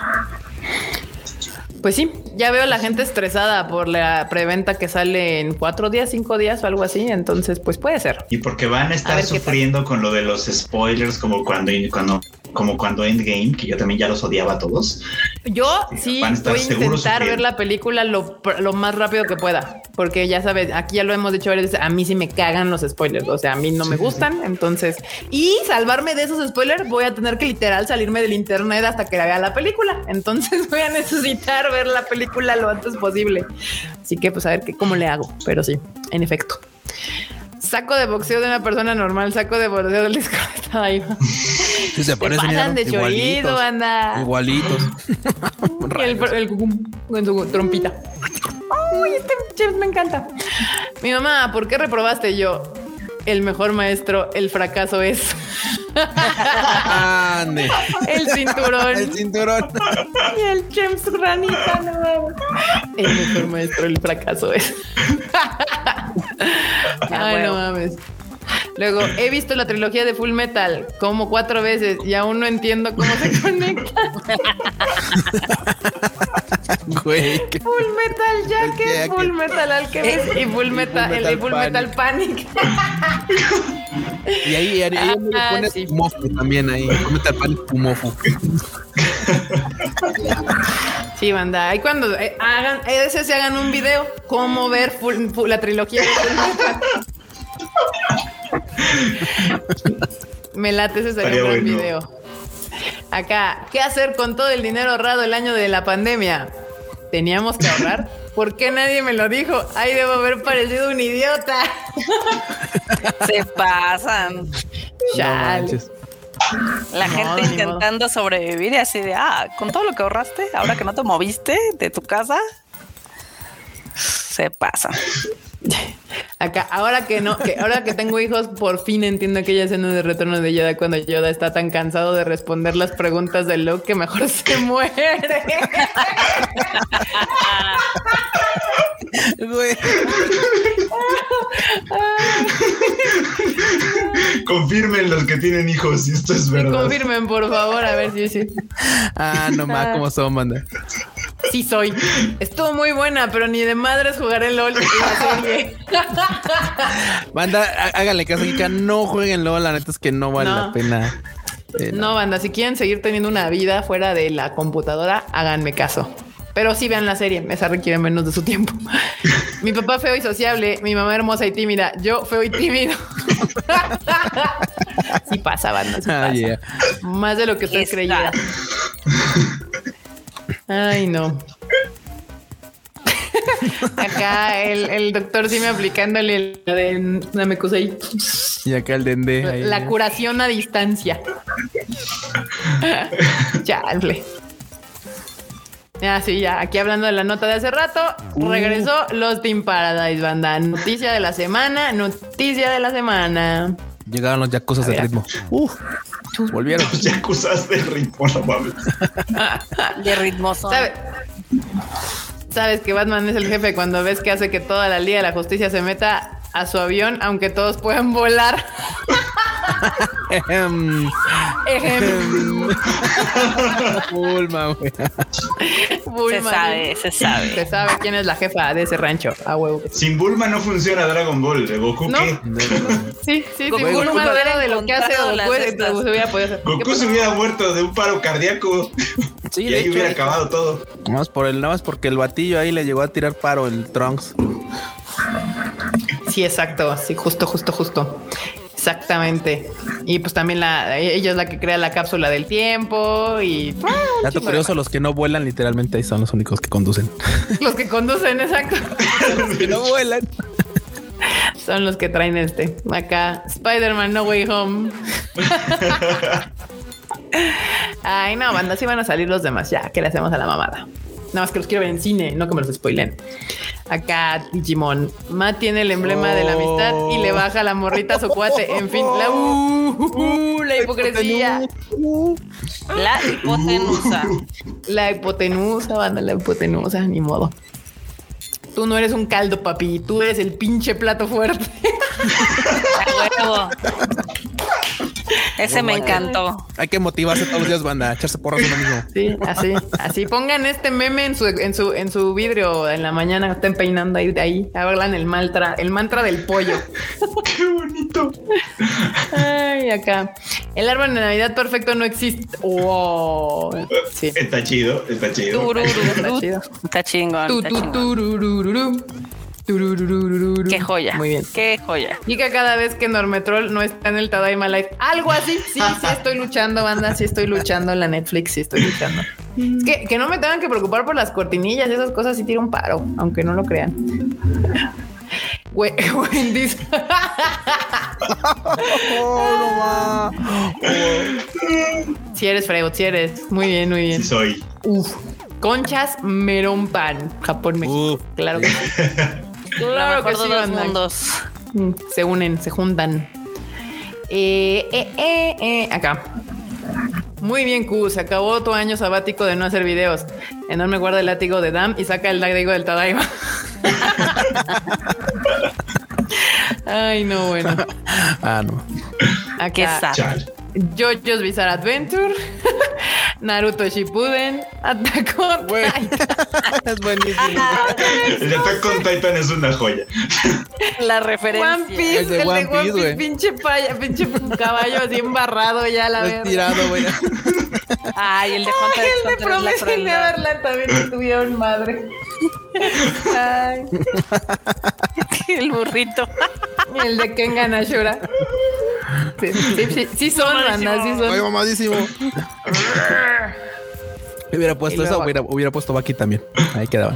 Pues sí, ya veo la gente estresada por la preventa que sale en cuatro días, cinco días o algo así. Entonces, pues puede ser. Y porque van a A estar sufriendo con lo de los spoilers, como cuando, cuando, como cuando Endgame, que yo también ya los odiaba a todos. Yo sí Van a estar voy a intentar ver la película lo, lo más rápido que pueda, porque ya sabes, aquí ya lo hemos dicho varias veces, a mí sí me cagan los spoilers, o sea, a mí no me gustan, entonces, y salvarme de esos spoilers, voy a tener que literal salirme del internet hasta que vea la película, entonces [LAUGHS] voy a necesitar ver la película lo antes posible. Así que pues a ver qué, cómo le hago, pero sí, en efecto. Saco de boxeo de una persona normal, saco de boxeo del disco. Ay, no. Sí, se parecen, pasan mira, de chorizo, anda. Igualitos. [LAUGHS] Y el, el cucum con su trompita. Uy, este chef me encanta. Mi mamá, ¿por qué reprobaste yo? El mejor maestro, el fracaso es Ande. el cinturón El cinturón. y el James Ranita. No, el mejor maestro, el fracaso es. [LAUGHS] Ay, no mames. Luego, he visto la trilogía de Full Metal como cuatro veces y aún no entiendo cómo se [LAUGHS] conecta. Güey. Full Metal Jacket. Full Metal Alchemist y Full Metal, el de Metal Full Metal Panic. Y ahí, ahí, ahí [LAUGHS] Ah, le pones sí. Pumofu también ahí. Cometa el pan Pumofu. Sí, banda. Ahí cuando eh, hagan, ese se hagan un video, cómo ver full- full- la trilogía de Full Metal. Me late ese sería un buen bueno. video. Acá, ¿qué hacer con todo el dinero ahorrado el año de la pandemia? ¿Teníamos que ahorrar? [LAUGHS] ¿Por qué nadie me lo dijo? Ay, debo haber parecido un idiota. [LAUGHS] Se pasan. Chale. La gente intentando sobrevivir y así de, ah, con todo lo que ahorraste, ahora que no te moviste de tu casa, se pasan. [LAUGHS] Acá, ahora que no, que ahora que tengo hijos, por fin entiendo aquella escena de retorno de Yoda cuando Yoda está tan cansado de responder las preguntas de Luke que mejor se [LAUGHS] muere. [LAUGHS] Confirmen los que tienen hijos si esto es verdad. Confirmen, por favor, a ver si sí. Ah, no más, ¿cómo son, banda? Sí soy. Estuvo muy buena, pero ni de madres jugaré LOL en la serie. [LAUGHS] Banda, há- háganle caso, Kika. No jueguen LOL, la neta es que no vale No. la pena. Eh, No, banda, si quieren seguir teniendo una vida fuera de la computadora, háganme caso. Pero sí vean la serie, esa requiere menos de su tiempo. mi papá feo y sociable, mi mamá hermosa y tímida, yo feo y tímido. [LAUGHS] sí pasa, banda, sí Ah, yeah. Más de lo que ustedes Está. Ay, no. Acá el, el doctor sí me aplicándole la de Namekusei. Y acá el dende. ahí. La curación a distancia. [LAUGHS] Chale. Ya, sí, ya. Aquí hablando de la nota de hace rato, regresó los Team Paradise, banda. Noticia de la semana, noticia de la semana. Llegaron los yacuzas A del ver. ritmo. Uf, volvieron. [LAUGHS] De ritmo, no mames. De ritmoso. ¿Sabe- Sabes que Batman es el jefe cuando ves que hace que toda la Liga de la Justicia se meta a su avión, aunque todos puedan volar. [LAUGHS] Ejem. Ejem. Bulma, güey. Se Bulma. sabe, se sabe. Se sabe quién es la jefa de ese rancho. A huevo. Sin Bulma no funciona Dragon Ball. ¿De Goku No. qué? Sí, sí, Goku sí. Bulma no era de lo que hace Goku, estas. se hubiera podido hacer. ¿Qué Goku se hubiera muerto de un paro cardíaco Sí, y ahí hecho, hubiera acabado todo. Nada más por el, nada más porque el batillo ahí le llegó a tirar paro el Trunks. Sí, exacto. Sí, justo, justo, justo. Exactamente. Y pues también la, ella es la que crea la cápsula del tiempo y ah, Dato curioso, los que no vuelan literalmente ahí son los únicos que conducen. [LAUGHS] Los que conducen, exacto. los que no vuelan. Son los que traen este. Acá, Spider-Man No Way Home. [LAUGHS] Ay, no, banda, sí van a salir los demás. Ya, ¿qué le hacemos a la mamada? Nada más que los quiero ver en cine, no que me los spoilen. Acá Digimon. Matt tiene el emblema de la amistad y le baja la morrita a su cuate. En fin, la, uh, uh, la hipocresía. La hipotenusa. [LAUGHS] La hipotenusa, banda, la hipotenusa, ni modo. Tú no eres un caldo, papi. Tú eres el pinche plato fuerte. [LAUGHS] Ese me encantó. Hay que motivarse todos los días, banda, a echarse porras uno mismo. Sí, así, así. Pongan este meme en su, en su, en su vidrio en la mañana, estén peinando ahí de ahí. Hablan el mantra, el mantra del pollo. [LAUGHS] Qué bonito. Ay, acá. El árbol de Navidad perfecto no existe. Wow. Sí. Está chido, está chido. Turururu, está chido. Está chingón. Está chingón. Qué joya. Muy bien. Qué joya. Y que cada vez que Normetrol no está en el Tadaima Life, algo así. Sí, sí, [LAUGHS] estoy luchando, banda. Sí, estoy luchando en la Netflix. Sí, estoy luchando. Es que, que no me tengan que preocupar por las cortinillas y esas cosas. Sí, tiro un paro, aunque no lo crean. [LAUGHS] Güey, Wendy. [LAUGHS] Si eres Freud, si eres. Muy bien, muy bien. Sí soy. Uf. Conchas Merón Pan, Japón, México. Uf. Claro que sí. Claro que sí, banda. mundos. Mm, Se unen, se juntan. Eh, eh, eh, eh, acá. Muy bien, Q. Se acabó tu año sabático de no hacer videos. Enorme guarda el látigo de Dam y saca el látigo del Tadaima. [LAUGHS] Ay, no, bueno. Ah, no. Acá. Qué sad. Chal. JoJo's Bizarre Adventure. [LAUGHS] Naruto Shippuden. Attack on Güey. Titan. es buenísimo. El de Attack on Titan es una joya. La One referencia. Piece, Es de el One de One Piece, Piece, pinche paya, pinche caballo así embarrado ya la verdad. tirado, güey. Ay, el de Hunter Ay, el de Promise. Neverland también estuvieron madre. Ay, [LAUGHS] El burrito. el de Kengan Ashura. Sí, sí, sí, sí son, banda, sí Ay, son. mamadísimo. [LAUGHS] Hubiera puesto luego- hubiera, hubiera puesto Baki también. Ahí quedaban.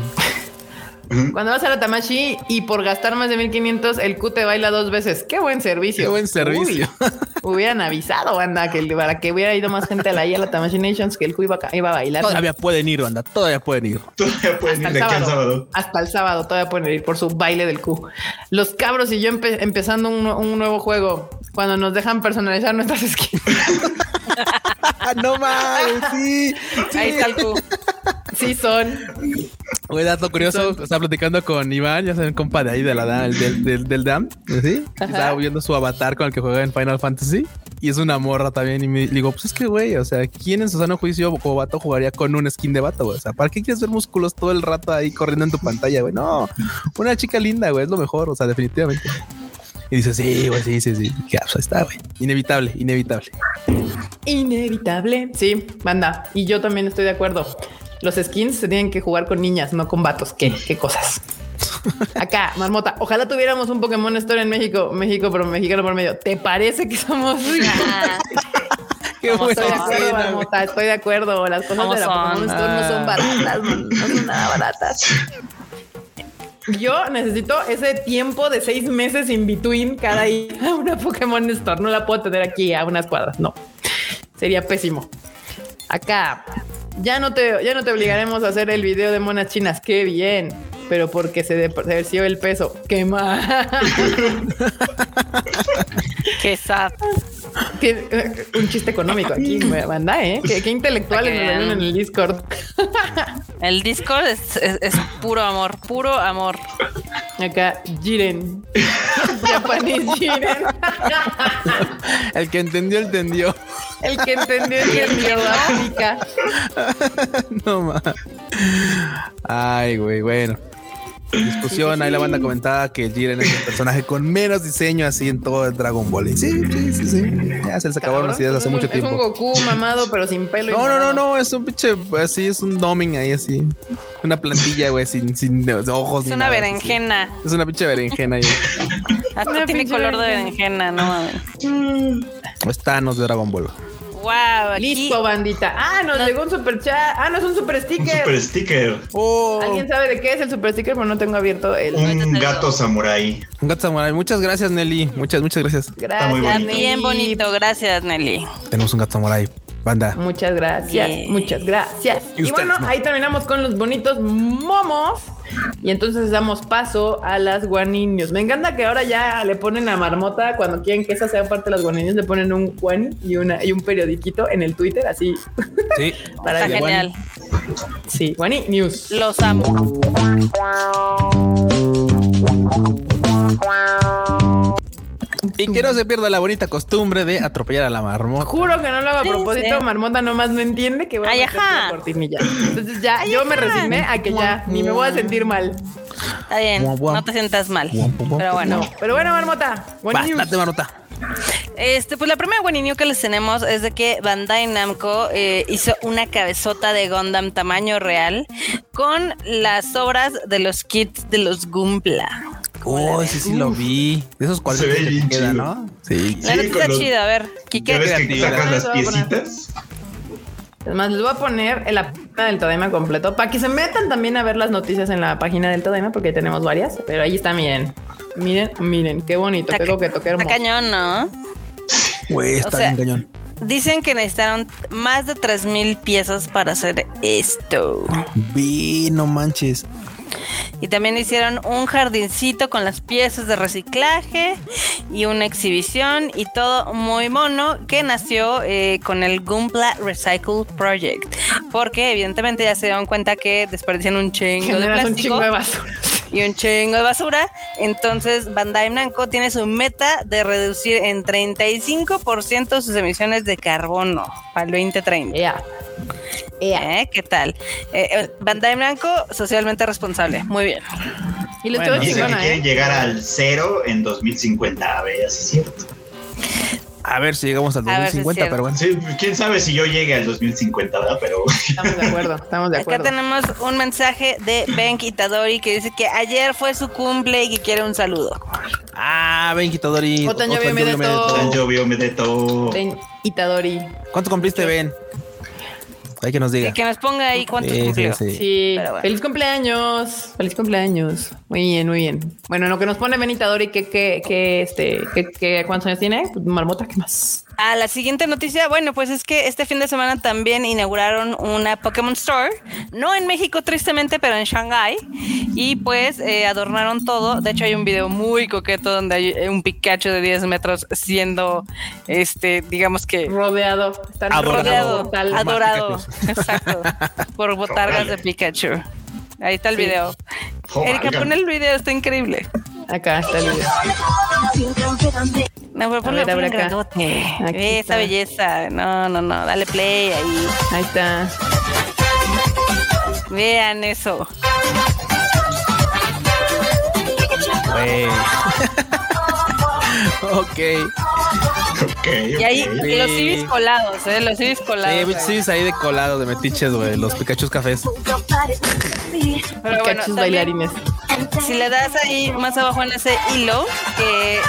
Cuando vas a la Tamashi y por gastar más de 1500, el Q te baila dos veces. Qué buen servicio. Qué buen servicio. Uy, [LAUGHS] hubieran avisado, banda, que para que hubiera ido más gente a la, a la Tamashi Nations, que el Q iba, a- iba a bailar. Todavía pueden ir, banda. Todavía pueden ir. Todavía pueden Hasta ir el de aquí al sábado. sábado. Hasta el sábado todavía pueden ir por su baile del Q. Los cabros y yo empe- empezando un, un nuevo juego. Cuando nos dejan personalizar nuestras skins. [LAUGHS] No mames, sí. Ahí está el Q. Sí son. Güey, dato curioso. Estaba platicando con Iván, ya saben, compa de ahí de la del, del, del DAM. ¿Sí? Estaba viendo su avatar con el que juega en Final Fantasy. Y es una morra también. Y me digo, pues es que, güey, o sea, ¿quién en su sano juicio como vato jugaría con un skin de vato, güey? O sea, ¿para qué quieres ver músculos todo el rato ahí corriendo en tu pantalla, güey? No, una chica linda, güey, es lo mejor, o sea, definitivamente. Y dice, sí, güey, sí, sí, sí. Ya, pues ahí está, güey. Inevitable, inevitable. Inevitable. Sí, banda. Y yo también estoy de acuerdo. Los skins se tienen que jugar con niñas, no con vatos. ¿Qué? ¿Qué cosas? Acá, Marmota. Ojalá tuviéramos un Pokémon Store en México, México, pero mexicano por medio. ¿Te parece que somos [LAUGHS] Ah, [LAUGHS] Qué ¿Cómo buena Estoy de acuerdo. Marmota, estoy de acuerdo. Las cosas ¿Cómo de la? Pokémon Store no son baratas, no son nada baratas. Yo necesito ese tiempo de seis meses in between cada ir a una Pokémon Store. No la puedo tener aquí a unas cuadras. No, sería pésimo. Acá ya no te, ya no te obligaremos a hacer el video de monas chinas. Qué bien, pero porque se depreció el peso. Qué mal. [LAUGHS] qué sad. Eh, un chiste económico aquí, [LAUGHS] me manda, ¿eh? Qué, qué intelectuales nos ven en el Discord. El Discord es, es- es puro amor, puro amor. Acá, Jiren. Japanese Jiren. El que entendió, entendió. El que entendió entendió África. [LAUGHS] No más. Ay, güey, bueno. Discusión, ahí la banda comentaba que Jiren es el personaje con menos diseño así en todo el Dragon Ball. Y sí, sí, sí, sí. Ya se les acabaron las ideas hace Es mucho Es un tiempo. Goku mamado, pero sin pelo. y No, no, no, no, es un pinche, así, es un doming ahí así. Una plantilla, güey, sin, sin ojos. Es ni una nada, berenjena. así. Es una pinche berenjena ahí. Hasta tiene color de berenjena. berenjena, no mames. Es Thanos de Dragon Ball. Wow, aquí Listo, bandita. Ah, nos llegó un super chat. Ah, no es un super Un sticker. super sticker. Oh, ¿Alguien sabe de qué es el super sticker? Pero no tengo abierto el. Un gato samurai. un gato samurai. Muchas gracias, Nelly. Muchas, muchas gracias. Gracias. muy Está bonito. bien bonito, gracias Nelly. Tenemos un gato samurai. banda. Muchas gracias, muchas gracias. Y, bueno, ahí terminamos con los bonitos momos. Y entonces damos paso a las guaninios. Me encanta que ahora ya le ponen a Marmota cuando quieren que esa sea parte de las guaninios, le ponen un guani y, una, y un periodiquito en el Twitter, así. Sí, [LAUGHS] está genial. Sí, Guani News. Los amo. Y que no se pierda la bonita costumbre de atropellar a la marmota. Juro que no lo hago a propósito. Marmota nomás no entiende que voy a Ay, ajá. cortinilla. Entonces ya yo me resigné a que ya ni me voy a sentir mal. Está bien, no te sientas mal. Pero bueno. pero bueno, Marmota. Bastante, Marmota. Este, pues la primera bueninio que les tenemos es de que Bandai Namco eh, hizo una cabezota de Gundam tamaño real con las obras de los kits de los Gumpla. Oh, sí, sí lo vi. De esos cuadros que quedan, ¿no? Sí. La está chido. A ver, Kike. ¿Ves que sacas las piecitas? Además, les voy a poner en la página del Todema completo para que se metan también a ver las noticias en la página del Todema, porque tenemos varias. Pero ahí está, miren. Miren, miren, qué bonito, qué coqueto, qué hermoso. Está cañón, ¿no? Güey, está bien cañón. Dicen que necesitaron más de 3000 piezas para hacer esto. Vi, no manches. Y también hicieron un jardincito con las piezas de reciclaje y una exhibición y todo muy mono que nació eh, con el Gumpla Recycle Project. Porque evidentemente ya se dieron cuenta que desperdician un chingo de plástico. Un chingo de basura. Y un chingo de basura. Entonces Bandai Namco tiene su meta de reducir en 35% sus emisiones de carbono para el 2030. Ya. ¿Eh? ¿Qué tal? Eh, eh, Bandai Blanco, socialmente responsable. Muy bien. Y les bueno, dicen que quieren llegar al cero en 2050. A ver, si es cierto. A ver si llegamos al 2050, pero bueno. Sí, quién sabe si yo llegue al 2050, ¿verdad? Pero. Estamos de acuerdo, estamos de acuerdo. Acá tenemos un mensaje de Ben Kitadori que dice que ayer fue su cumple y que quiere un saludo. Ah, Ben Kitadori. Otanjobio Medeto. Otanjobio Medeto. Ben Itadori. ¿Cuánto cumpliste, Ben? Hay que nos diga. Que nos ponga ahí cuántos sí, cumplió. Sí, Feliz cumpleaños. Feliz cumpleaños. Muy bien, muy bien. Bueno, lo que nos pone Benitadori, que, que, que, este, que, que, ¿cuántos años tiene? Pues, marmota, ¿qué más? A la siguiente noticia, bueno, pues es que este fin de semana también inauguraron una Pokémon Store, no en México tristemente, pero en Shanghai, y pues eh, adornaron todo. De hecho, hay un video muy coqueto donde hay eh, un Pikachu de 10 metros siendo, este, digamos que rodeado, rodeado, adorado, exacto, [LAUGHS] por botargas de Pikachu. Ahí está el video. Oh, Erika, pon el video, está increíble. Acá está el video. No, pero ponle, a acá. Esa belleza. No, no, no. Dale play ahí. Ahí está. Vean eso. [LAUGHS] ok. Okay, y ahí los civis colados, ¿eh? Los civis colados. Sí, civis ahí de colados, de metiches, güey. Los Pikachu cafés. Pero bueno, bailarines. Si le das ahí más abajo en ese hilo, que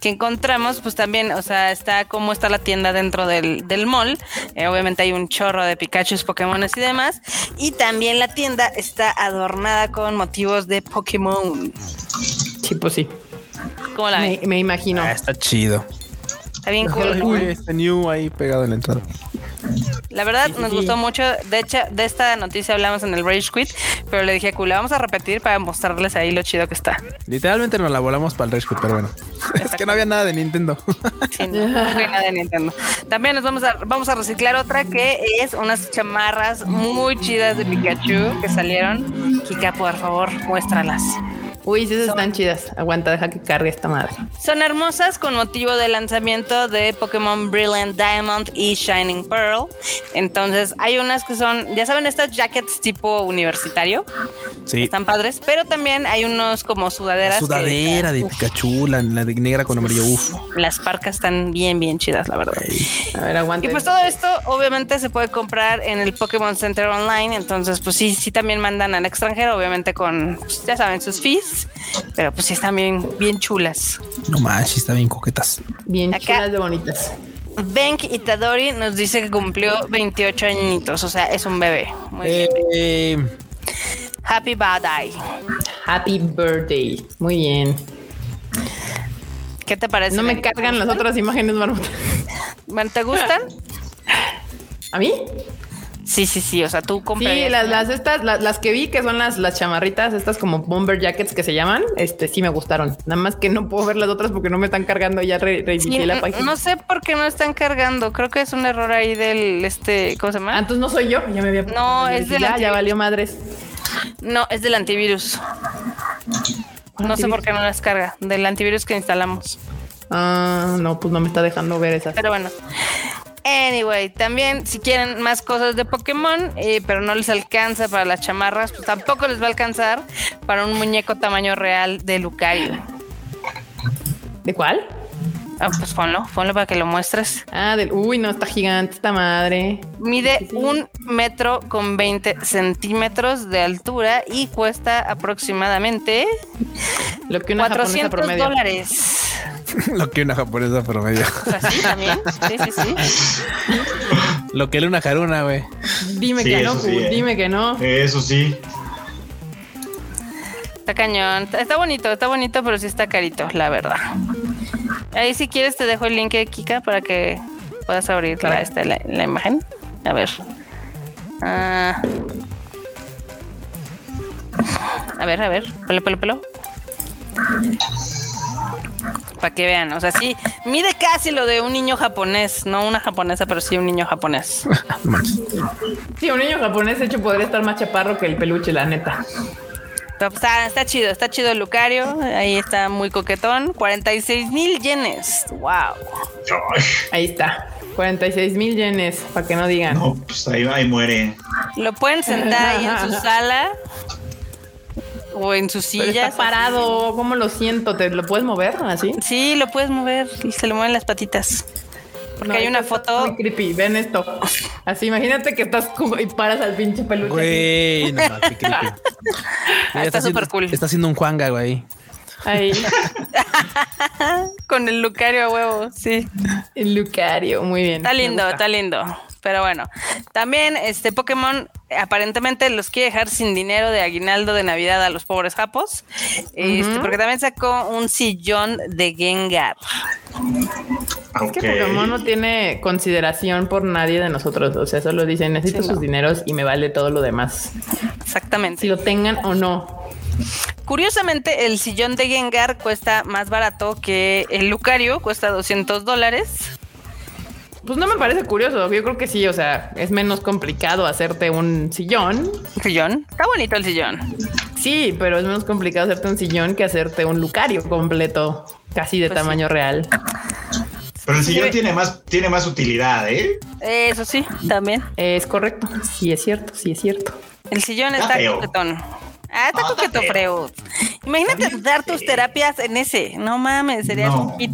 que encontramos, pues también, o sea, está como está la tienda dentro del, del mall. Eh, obviamente hay un chorro de Pikachu, Pokémon y demás. Y también la tienda está adornada con motivos de Pokémon. Sí, pues sí. ¿Cómo la me, me imagino. Ah, está chido. Está bien cool. Uy, este new ahí pegado en la entrada. La verdad nos gustó mucho. De hecho, de esta noticia hablamos en el Rage Quit, pero le dije a la vamos a repetir para mostrarles ahí lo chido que está. Literalmente nos la volamos para el Rage Quit, pero bueno. es que no había nada de Nintendo. [LAUGHS] sí, no, había nada de Nintendo. También nos vamos a, vamos a reciclar otra que es unas chamarras muy chidas de Pikachu que salieron. Kika, por favor, muéstralas. Uy, sí, están chidas. Aguanta, deja que cargue esta madre. Son hermosas con motivo del lanzamiento de Pokémon Brilliant Diamond y Shining Pearl. Entonces, hay unas que son, ya saben, estas jackets tipo universitario. Sí. Están padres, pero también hay unos como sudaderas. sudadera de Pikachu, la, de negra con amarillo. Uf. Las parcas están bien, bien chidas, la verdad. A ver, aguanta. Y pues todo esto, obviamente, se puede comprar en el Pokémon Center Online. Entonces, pues sí, sí también mandan al extranjero, obviamente con, pues, ya saben, sus fees pero pues sí están bien, bien chulas. No más, sí están bien coquetas. Bien chulas de bonitas. Benk Itadori nos dice que cumplió 28 añitos, o sea, es un bebé. Muy eh, Happy birthday. Happy birthday. Muy bien. ¿Qué te parece? No me cargan las otras imágenes, Marmota. ¿Te gustan? ¿A mí? Sí, sí, sí. O sea, tú compras. Sí, las, las estas, las, las, que vi que son las, las chamarritas, estas como bomber jackets que se llaman, este sí me gustaron. Nada más que no puedo ver las otras porque no me están cargando. Ya re, sí, la página. No sé por qué no están cargando. Creo que es un error ahí del este, ¿cómo se llama? Ah, entonces no soy yo. Ya me había. No, es del. Ya, ya valió madres. No, es del antivirus. No sé por qué no las carga. Del antivirus que instalamos. Ah, no, pues no me está dejando ver esas. Pero bueno. Anyway, también si quieren más cosas de Pokémon, eh, pero no les alcanza para las chamarras, pues tampoco les va a alcanzar para un muñeco tamaño real de Lucario. ¿De cuál? Ah, pues ponlo, ponlo para que lo muestres. Ah, del, uy, no, está gigante esta madre. Mide sí, sí. un metro con 20 centímetros de altura y cuesta aproximadamente lo que una 400 promedio. dólares. [LAUGHS] lo que una japonesa promedio. ¿Así también? Sí, sí, sí. lo que era una jaruna, güey. Dime sí, que no, sí, eh. dime que no. Eso sí. Está cañón. Está bonito, está bonito, pero sí está carito, la verdad. Ahí si quieres te dejo el link de Kika para que puedas abrir claro. la, esta, la, la, imagen. A ver. Ah. A ver, a ver. Pelo, pelo, pelo. Para que vean, o sea, sí, mide casi lo de un niño japonés, no una japonesa, pero sí un niño japonés. [LAUGHS] sí, un niño japonés, de hecho, podría estar más chaparro que el peluche, la neta. Está, está chido, está chido el Lucario. Ahí está muy coquetón. 46 mil yenes. Wow. Ahí está. 46 mil yenes, para que no digan. No, pues ahí, ahí muere. Lo pueden sentar ahí en su sala o en su silla. Está parado. ¿Cómo lo siento? ¿Te lo puedes mover así? Sí, lo puedes mover y se le mueven las patitas. Porque no, hay una foto. Muy creepy. Ven esto. Así, imagínate que estás como y paras al pinche peluche. Güey, no, qué creepy. [LAUGHS] Mira, está súper cool. Está haciendo un Juanga, güey. Ahí. [LAUGHS] Con el Lucario a huevo, sí. El Lucario, muy bien. Está lindo, está lindo. Pero bueno, también este Pokémon aparentemente los quiere dejar sin dinero de aguinaldo de Navidad a los pobres japos. Uh -huh. este, porque también sacó un sillón de Gengar. Es que Pokémon no tiene consideración por nadie de nosotros. O sea, solo dicen necesito sí, sus no. dineros y me vale todo lo demás. Exactamente. Si lo tengan o no. Curiosamente, el sillón de Gengar cuesta más barato que el Lucario, cuesta 200 dólares. Pues no me parece curioso. Yo creo que sí, o sea, es menos complicado hacerte un sillón. ¿Sillón? Está bonito el sillón. Sí, pero es menos complicado hacerte un sillón que hacerte un Lucario completo, casi de pues tamaño sí. real. Pero el sillón sí. tiene más, tiene más utilidad, ¿eh? Eso sí, también. Es correcto. Sí, es cierto, sí es cierto. El sillón está, está coquetón. Ah, está oh, coqueto, Freud. Imagínate dar tus terapias en ese. No mames, sería no. un hit.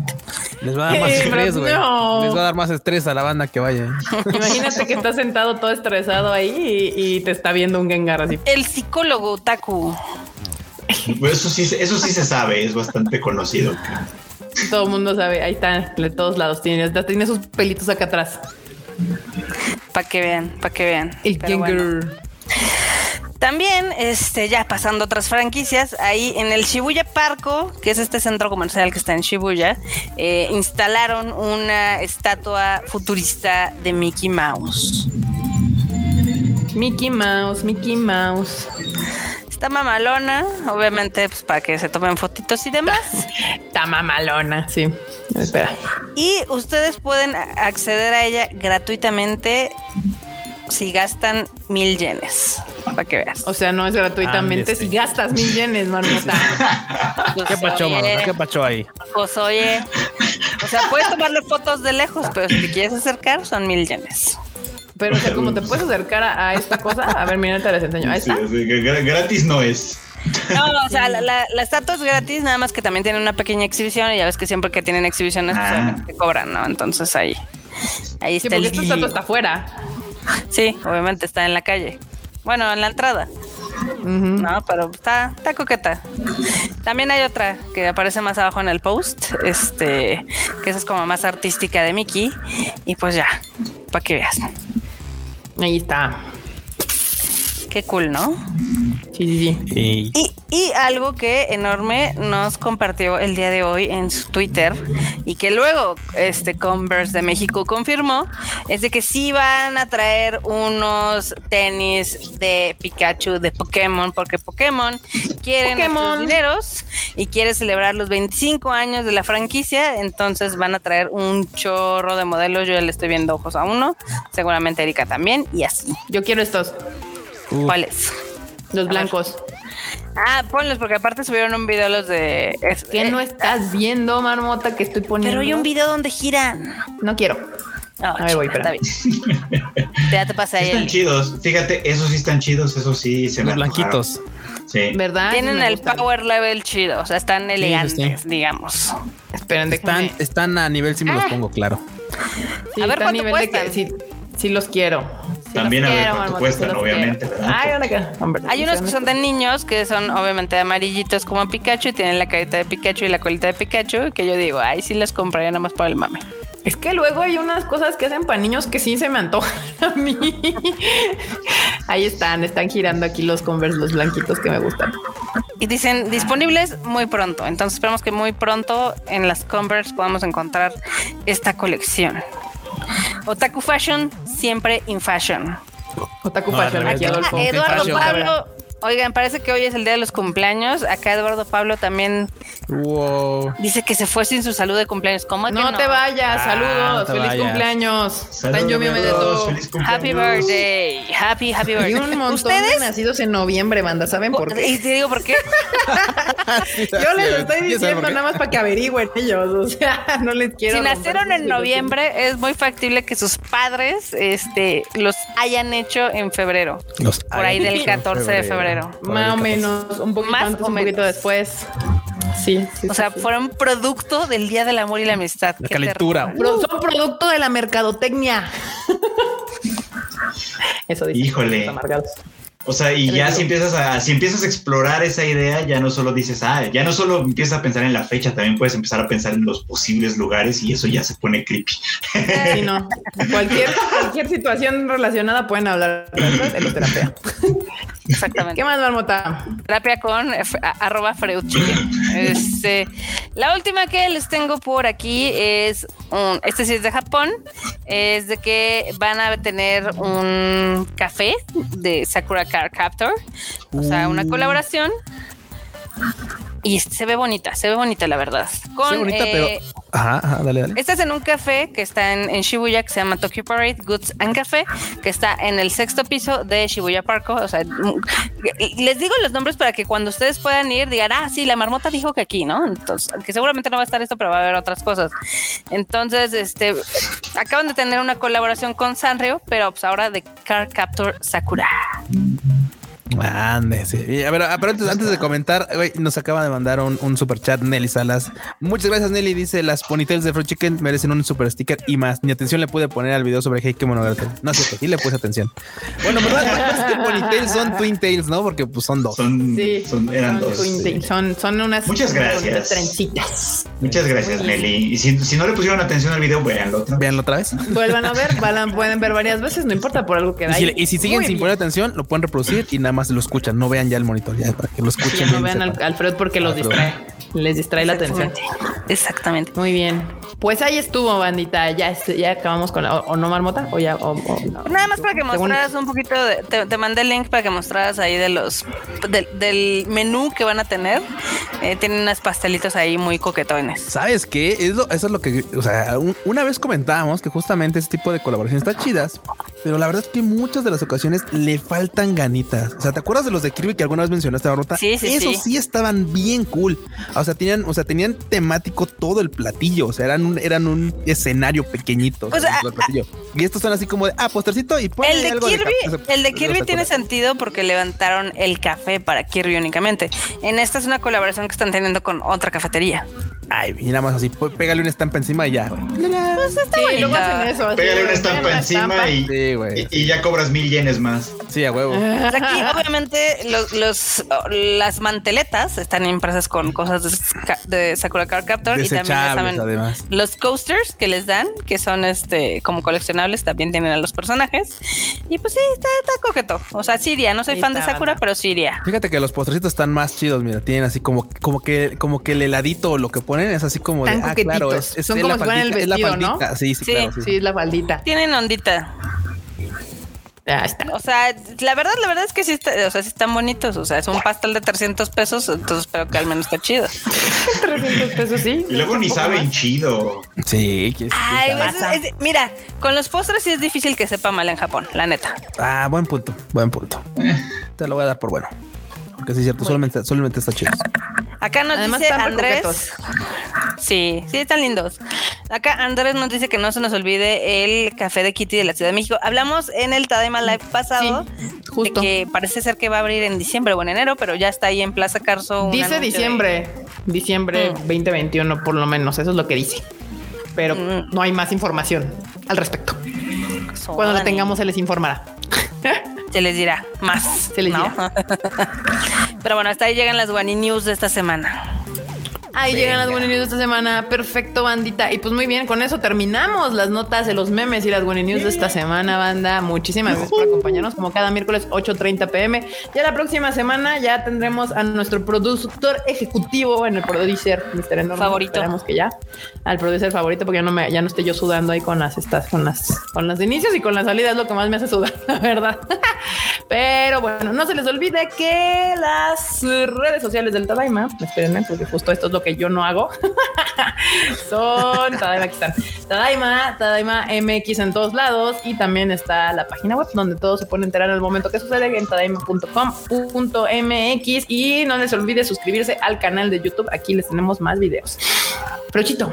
Les va a dar más estrés, güey. No. Les va a dar más estrés a la banda que vaya. Imagínate que estás sentado todo estresado ahí y, y, te está viendo un Gengar así. El psicólogo Taku. Pues eso sí, eso sí se sabe, es bastante conocido. Todo el mundo sabe, ahí está, de todos lados. Tiene, tiene sus pelitos acá atrás. Para que vean, para que vean. El Gengar. Bueno. También, este, ya pasando otras franquicias, ahí en el Shibuya Parco, que es este centro comercial que está en Shibuya, eh, instalaron una estatua futurista de Mickey Mouse. Mickey Mouse, Mickey Mouse. Está mamalona, obviamente, pues para que se tomen fotitos y demás. [LAUGHS] Está mamalona, sí. Espera. Y ustedes pueden acceder a ella gratuitamente si gastan mil yenes. Para que veas. O sea, no es gratuitamente ah, si gastas mil yenes, marmota. pues [LAUGHS] ¿Qué pacho, oye, ¿Qué pacho ahí? Pues oye, o sea, puedes tomarle fotos de lejos, pero si te quieres acercar, son mil yenes. Pero, o sea, como te puedes acercar a, a esta cosa, a ver, mira, te les enseño. Ahí está. Sí, gratis no es. No, o sea, la, la, la, estatua es gratis, nada más que también tiene una pequeña exhibición y ya ves que siempre que tienen exhibiciones ah. pues, te cobran, ¿no? Entonces ahí, ahí sí, está el esta estatua está afuera. Sí, obviamente está en la calle. Bueno, en la entrada. Uh -huh. No, pero está, está coqueta. También hay otra que aparece más abajo en el post, este, que esa es como más artística de Mickey. Y pues ya, para que veas. Ahí está. Qué cool, ¿no? Sí, sí, sí. Y, y, algo que enorme nos compartió el día de hoy en su Twitter y que luego este Converse de México confirmó es de que sí van a traer unos tenis de Pikachu de Pokémon porque Pokémon quiere Pokémon. dineros y quiere celebrar los 25 años de la franquicia, entonces van a traer un chorro de modelos. Yo ya le estoy viendo ojos a uno, seguramente Erika también y así. Yo quiero estos. ¿Cuáles? Los blancos. Ah, ponlos, porque aparte subieron un video los de. ¿Qué no estás viendo, marmota, que estoy poniendo? Pero hay un video donde giran. No quiero. No, a ver, voy, pero. ya te pasa ahí. Están chidos. Fíjate, esos sí están chidos. Eso sí se Los blanquitos. Sí. ¿Verdad? Tienen el power level chido. O sea, están elegantes, digamos. Esperen, de están, están a nivel si me los ah. pongo, claro. a ver, ¿cuánto nivel de sí, sí los quiero. También a ver cuánto cuestan, obviamente. Hay unos que son de niños, que son obviamente amarillitos como Pikachu y tienen la carita de Pikachu y la colita de Pikachu, que yo digo, ay, sí las compraría nada más por el mame. Es que luego hay unas cosas que hacen para niños que sí se me antojan [LAUGHS] a mí. Ahí están, están girando aquí los Converse, los blanquitos que me gustan. Y dicen disponibles muy pronto. Entonces esperamos que muy pronto en las Converse podamos encontrar esta colección. Otaku Fashion, siempre in fashion. Otaku Fashion, aquí Eduardo Pablo. Oigan, parece que hoy es el día de los cumpleaños. Acá Eduardo Pablo también dice que se fue sin su salud de cumpleaños. ¿Cómo no, no te vayas, ah, saludos, feliz cumpleaños. Saludos, Happy birthday, happy, happy birthday. Y un montón ¿Ustedes? nacidos en noviembre, banda, ¿saben por qué? Y te digo por qué. [LAUGHS] Yo les estoy diciendo nada más para que averigüen ellos, o sea, [LAUGHS] no les quiero. Si nacieron en noviembre, es muy factible que sus padres este, los hayan hecho en febrero. por ahí del 14 de febrero. Más o menos, un poquito Más antes, un poquito después. Sí, o sea, fueron producto del Día del Amor y la Amistad. La calentura. son producto de la mercadotecnia. [LAUGHS] Eso dice. Híjole. O sea, y ya si empiezas a, si empiezas a explorar esa idea, ya no solo dices, ah, ya no solo empiezas a pensar en la fecha, también puedes empezar a pensar en los posibles lugares y eso ya se pone creepy. Sí, no. [LAUGHS] Cualquier, cualquier situación relacionada pueden hablar de los terapia. [LAUGHS] Exactamente. ¿Qué más, Marmota? Terapia con arroba Este, la última que les tengo por aquí es un, este sí es de Japón, es de que van a tener un café de Sakura Car Captor, o sea, una uh. colaboración y se ve bonita, se ve bonita la verdad. Con, se ve bonita, pero. Eh, ajá, ajá, dale, dale. Estás en un café que está en, Shibuya que se llama Tokyo Parade Goods and Café, que está en el sexto piso de Shibuya Park. O sea, les digo los nombres para que cuando ustedes puedan ir digan, ah, sí, la marmota dijo que aquí, ¿no? Entonces, que seguramente no va a estar esto, pero va a haber otras cosas. Entonces, este, acaban de tener una colaboración con Sanrio, pero pues ahora de Car Capture Sakura. Ande, sí. A ver, pero antes, de comentar, nos acaba de mandar un, super chat Nelly Salas. Muchas gracias, Nelly. Dice: Las ponytails de Fried Chicken merecen un super sticker y más. Ni atención le pude poner al video sobre Heike Monogatari. No sé, sí le puse atención. Bueno, verdad, que ponytails son twin tails, ¿no? Porque pues son dos. Son, sí, son eran dos. Son, son unas. Muchas gracias. Trencitas. Muchas gracias, Nelly. Y si, si, no le pusieron atención al video, véanlo otra Véanlo otra vez. Vuelvan a ver, pueden ver varias veces, no importa por algo que da. Y, y si siguen sin poner atención, lo pueden reproducir y nada más lo escuchan. No vean ya el monitor, ya para que lo escuchen. no vean al Alfred porque los distrae. Les distrae la atención. Exactamente. Muy bien. Pues ahí estuvo, bandita. Ya, ya acabamos con la. O, no marmota, o ya. Nada más para que mostraras un poquito. te, mandé el link para que mostraras ahí de los. del menú que van a tener. Eh, tienen unos pastelitos ahí muy coquetones. ¿Sabes qué? Eso, es lo que. O sea, una vez comentábamos que justamente este tipo de colaboraciones está chidas. Pero la verdad es que muchas de las ocasiones le faltan ganitas. O sea, ¿te acuerdas de los de Kirby que alguna vez mencionaste, Barrota? Sí, sí, Esos sí. estaban bien cool. O sea, tenían, o sea, tenían temático todo el platillo. O sea, eran un, eran un escenario pequeñito. O sea, Y estos son así como de, ah, postercito y el de Kirby, El de Kirby tiene sentido porque levantaron el café para Kirby únicamente. En esta es una colaboración que están teniendo con otra cafetería. Ay, y nada más así, pégale una estampa encima y ya. Pues está así, Pégale una estampa encima y, Sí, güey. y, y ya cobras mil yenes más. Sí, a huevo. Pues aquí, obviamente, los, los- las manteletas están impresas con cosas de, Sakura Card Captor y también saben además. los coasters que les dan, que son este como coleccionables, también tienen a los personajes. Y pues sí, está, está coqueto. O sea, sí iría. No soy fan de Sakura, banda. pero sí iría. Fíjate que los postrecitos están más chidos, mira, tienen así como, como que, como que el heladito o lo que ponen es así como de, ah, claro, es, es, Son es como la si el faldita, es la vestido, ¿no? faldita. Sí, sí, Sí, claro, sí. Sí, es la faldita. Tienen ondita. Ya está. O sea, la verdad, la verdad es que sí, está, o sea, sí están bonitos. O sea, es un pastel de 300 pesos, entonces espero que al menos esté chido. [LAUGHS] 300 pesos, sí. Y luego ni saben más. chido. Sí, que- Ay, pues, es- mira, con los postres sí es difícil que sepa mal en Japón, la neta. Ah, buen punto, buen punto. Te lo voy a dar por bueno. Porque sí es cierto, solamente, solamente está chido. Acá nos Además dice Andrés. coquetos. Sí, sí, están lindos. Acá Andrés nos dice que no se nos olvide el café de Kitty de la Ciudad de México. Hablamos en el Tadaima Live pasado Sí, de que parece ser que va a abrir en diciembre o en enero, pero ya está ahí en Plaza Carso. Dice anuncio de- diciembre, diciembre Mm. 2021 por lo menos, eso es lo que dice. Pero Mm. no hay más información al respecto. Cuando la tengamos se les informará. [LAUGHS] Se les dirá más. Se les ¿no? [LAUGHS] pero bueno, hasta ahí llegan las Guani News de esta semana. Ahí llegan las Winnie News de esta semana. Perfecto, bandita. Y pues muy bien, con eso terminamos las notas de los memes y las Winnie News de esta semana, banda. Muchísimas gracias por acompañarnos como cada miércoles 8.30 pm. Ya la próxima semana ya tendremos a nuestro productor ejecutivo, bueno, el producer, Mr. Enorme. Favorito. Esperamos que ya. Al producer favorito, porque ya no me, ya no estoy yo sudando ahí con las estas, con las, con las inicios y con las salidas, es lo que más me hace sudar, [LAUGHS] la verdad. Pero bueno, no se les olvide que las redes sociales del Tadaima, espérenme, porque justo esto es lo que yo no hago, [LAUGHS] son Tadaima, aquí están. Tadaima, Tadaima MX en todos lados y también está la página web donde todo se puede enterar en el momento que sucede en tadaima.com.mx y no les olvide suscribirse al canal de YouTube, aquí les tenemos más videos. Prochito.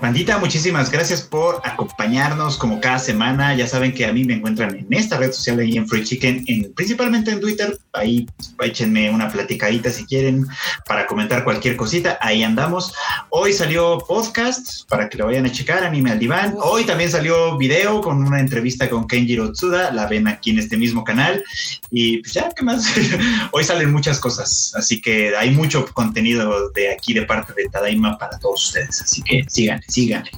Bandita, muchísimas gracias por acompañarnos como cada semana. Ya saben que a mí me encuentran en esta red social ahí en Free Chicken, en, principalmente en Twitter. Ahí échenme una platicadita si quieren para comentar cualquier cosita. Ahí andamos. Hoy salió podcast para que lo vayan a checar. Anime al diván. Hoy también salió video con una entrevista con Kenjiro Tsuda. La ven aquí en este mismo canal. Y pues ya, ¿qué más? [LAUGHS] Hoy salen muchas cosas. Así que hay mucho contenido de aquí de parte de Tadaima para todos ustedes. Así que síganle, síganle.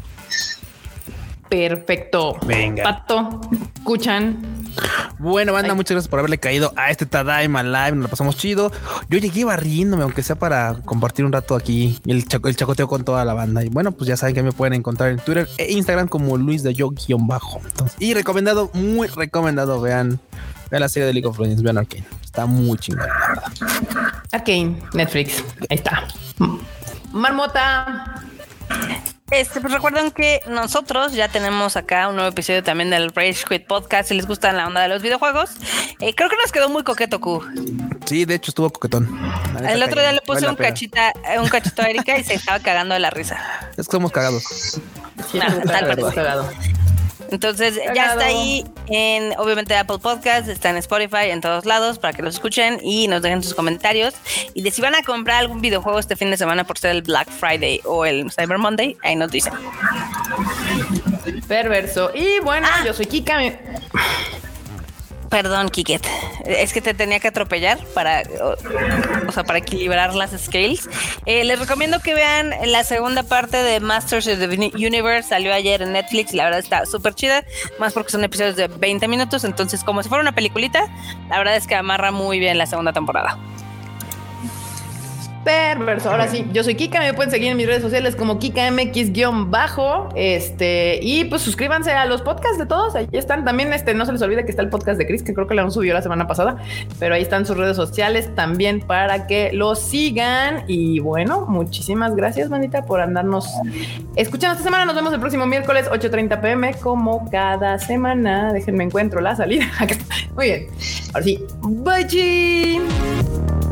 Perfecto. Venga. Pato, escuchan. Bueno, banda, Ay. muchas gracias por haberle caído a este Tadaima Live. Nos lo pasamos chido. Yo llegué barriéndome, aunque sea para compartir un rato aquí el, chaco- el chacoteo con toda la banda. Y bueno, pues ya saben que me pueden encontrar en Twitter e Instagram como Luis de yo guion bajo. Entonces, y recomendado, muy recomendado. Vean, vean la serie de League of Legends, vean Arcane. Está muy chingón, la verdad. Arcane, Netflix. Ahí está. Marmota. Este, pues recuerden que nosotros ya tenemos acá un nuevo episodio también del Rage Quit Podcast. Si les gusta la onda de los videojuegos, Eh, creo que nos quedó muy coqueto, Q. Sí, de hecho estuvo coquetón. El otro día le puse un cachita, eh, un cachito a Erika y se estaba cagando de la risa. Es que somos cagados. Sí, tal cagado. Entonces ya está ahí en, obviamente, Apple Podcast, está en Spotify, en todos lados, para que los escuchen y nos dejen sus comentarios. Y de si van a comprar algún videojuego este fin de semana por ser el Black Friday o el Cyber Monday, ahí nos dicen. Perverso. Y bueno, Ah. yo soy Kika. Perdón, Kiket. Es que te tenía que atropellar para, o sea, para equilibrar las scales. Eh, les recomiendo que vean la segunda parte de Masters of the Universe. Salió ayer en Netflix. La verdad está súper chida. Más porque son episodios de 20 minutos. Entonces, como si fuera una peliculita, la verdad es que amarra muy bien la segunda temporada. Perverso. Ahora sí, yo soy Kika. Me pueden seguir en mis redes sociales como KikaMX-bajo. Este, y pues suscríbanse a los podcasts de todos. Ahí están. También, este, no se les olvide que está el podcast de Chris, que creo que lo subió la semana pasada. Pero ahí están sus redes sociales también para que lo sigan. Y bueno, muchísimas gracias, bandita, por andarnos escuchando esta semana. Nos vemos el próximo miércoles, 8:30 pm, como cada semana. Déjenme encuentro la salida. [LAUGHS] Muy bien. Ahora sí. Bye.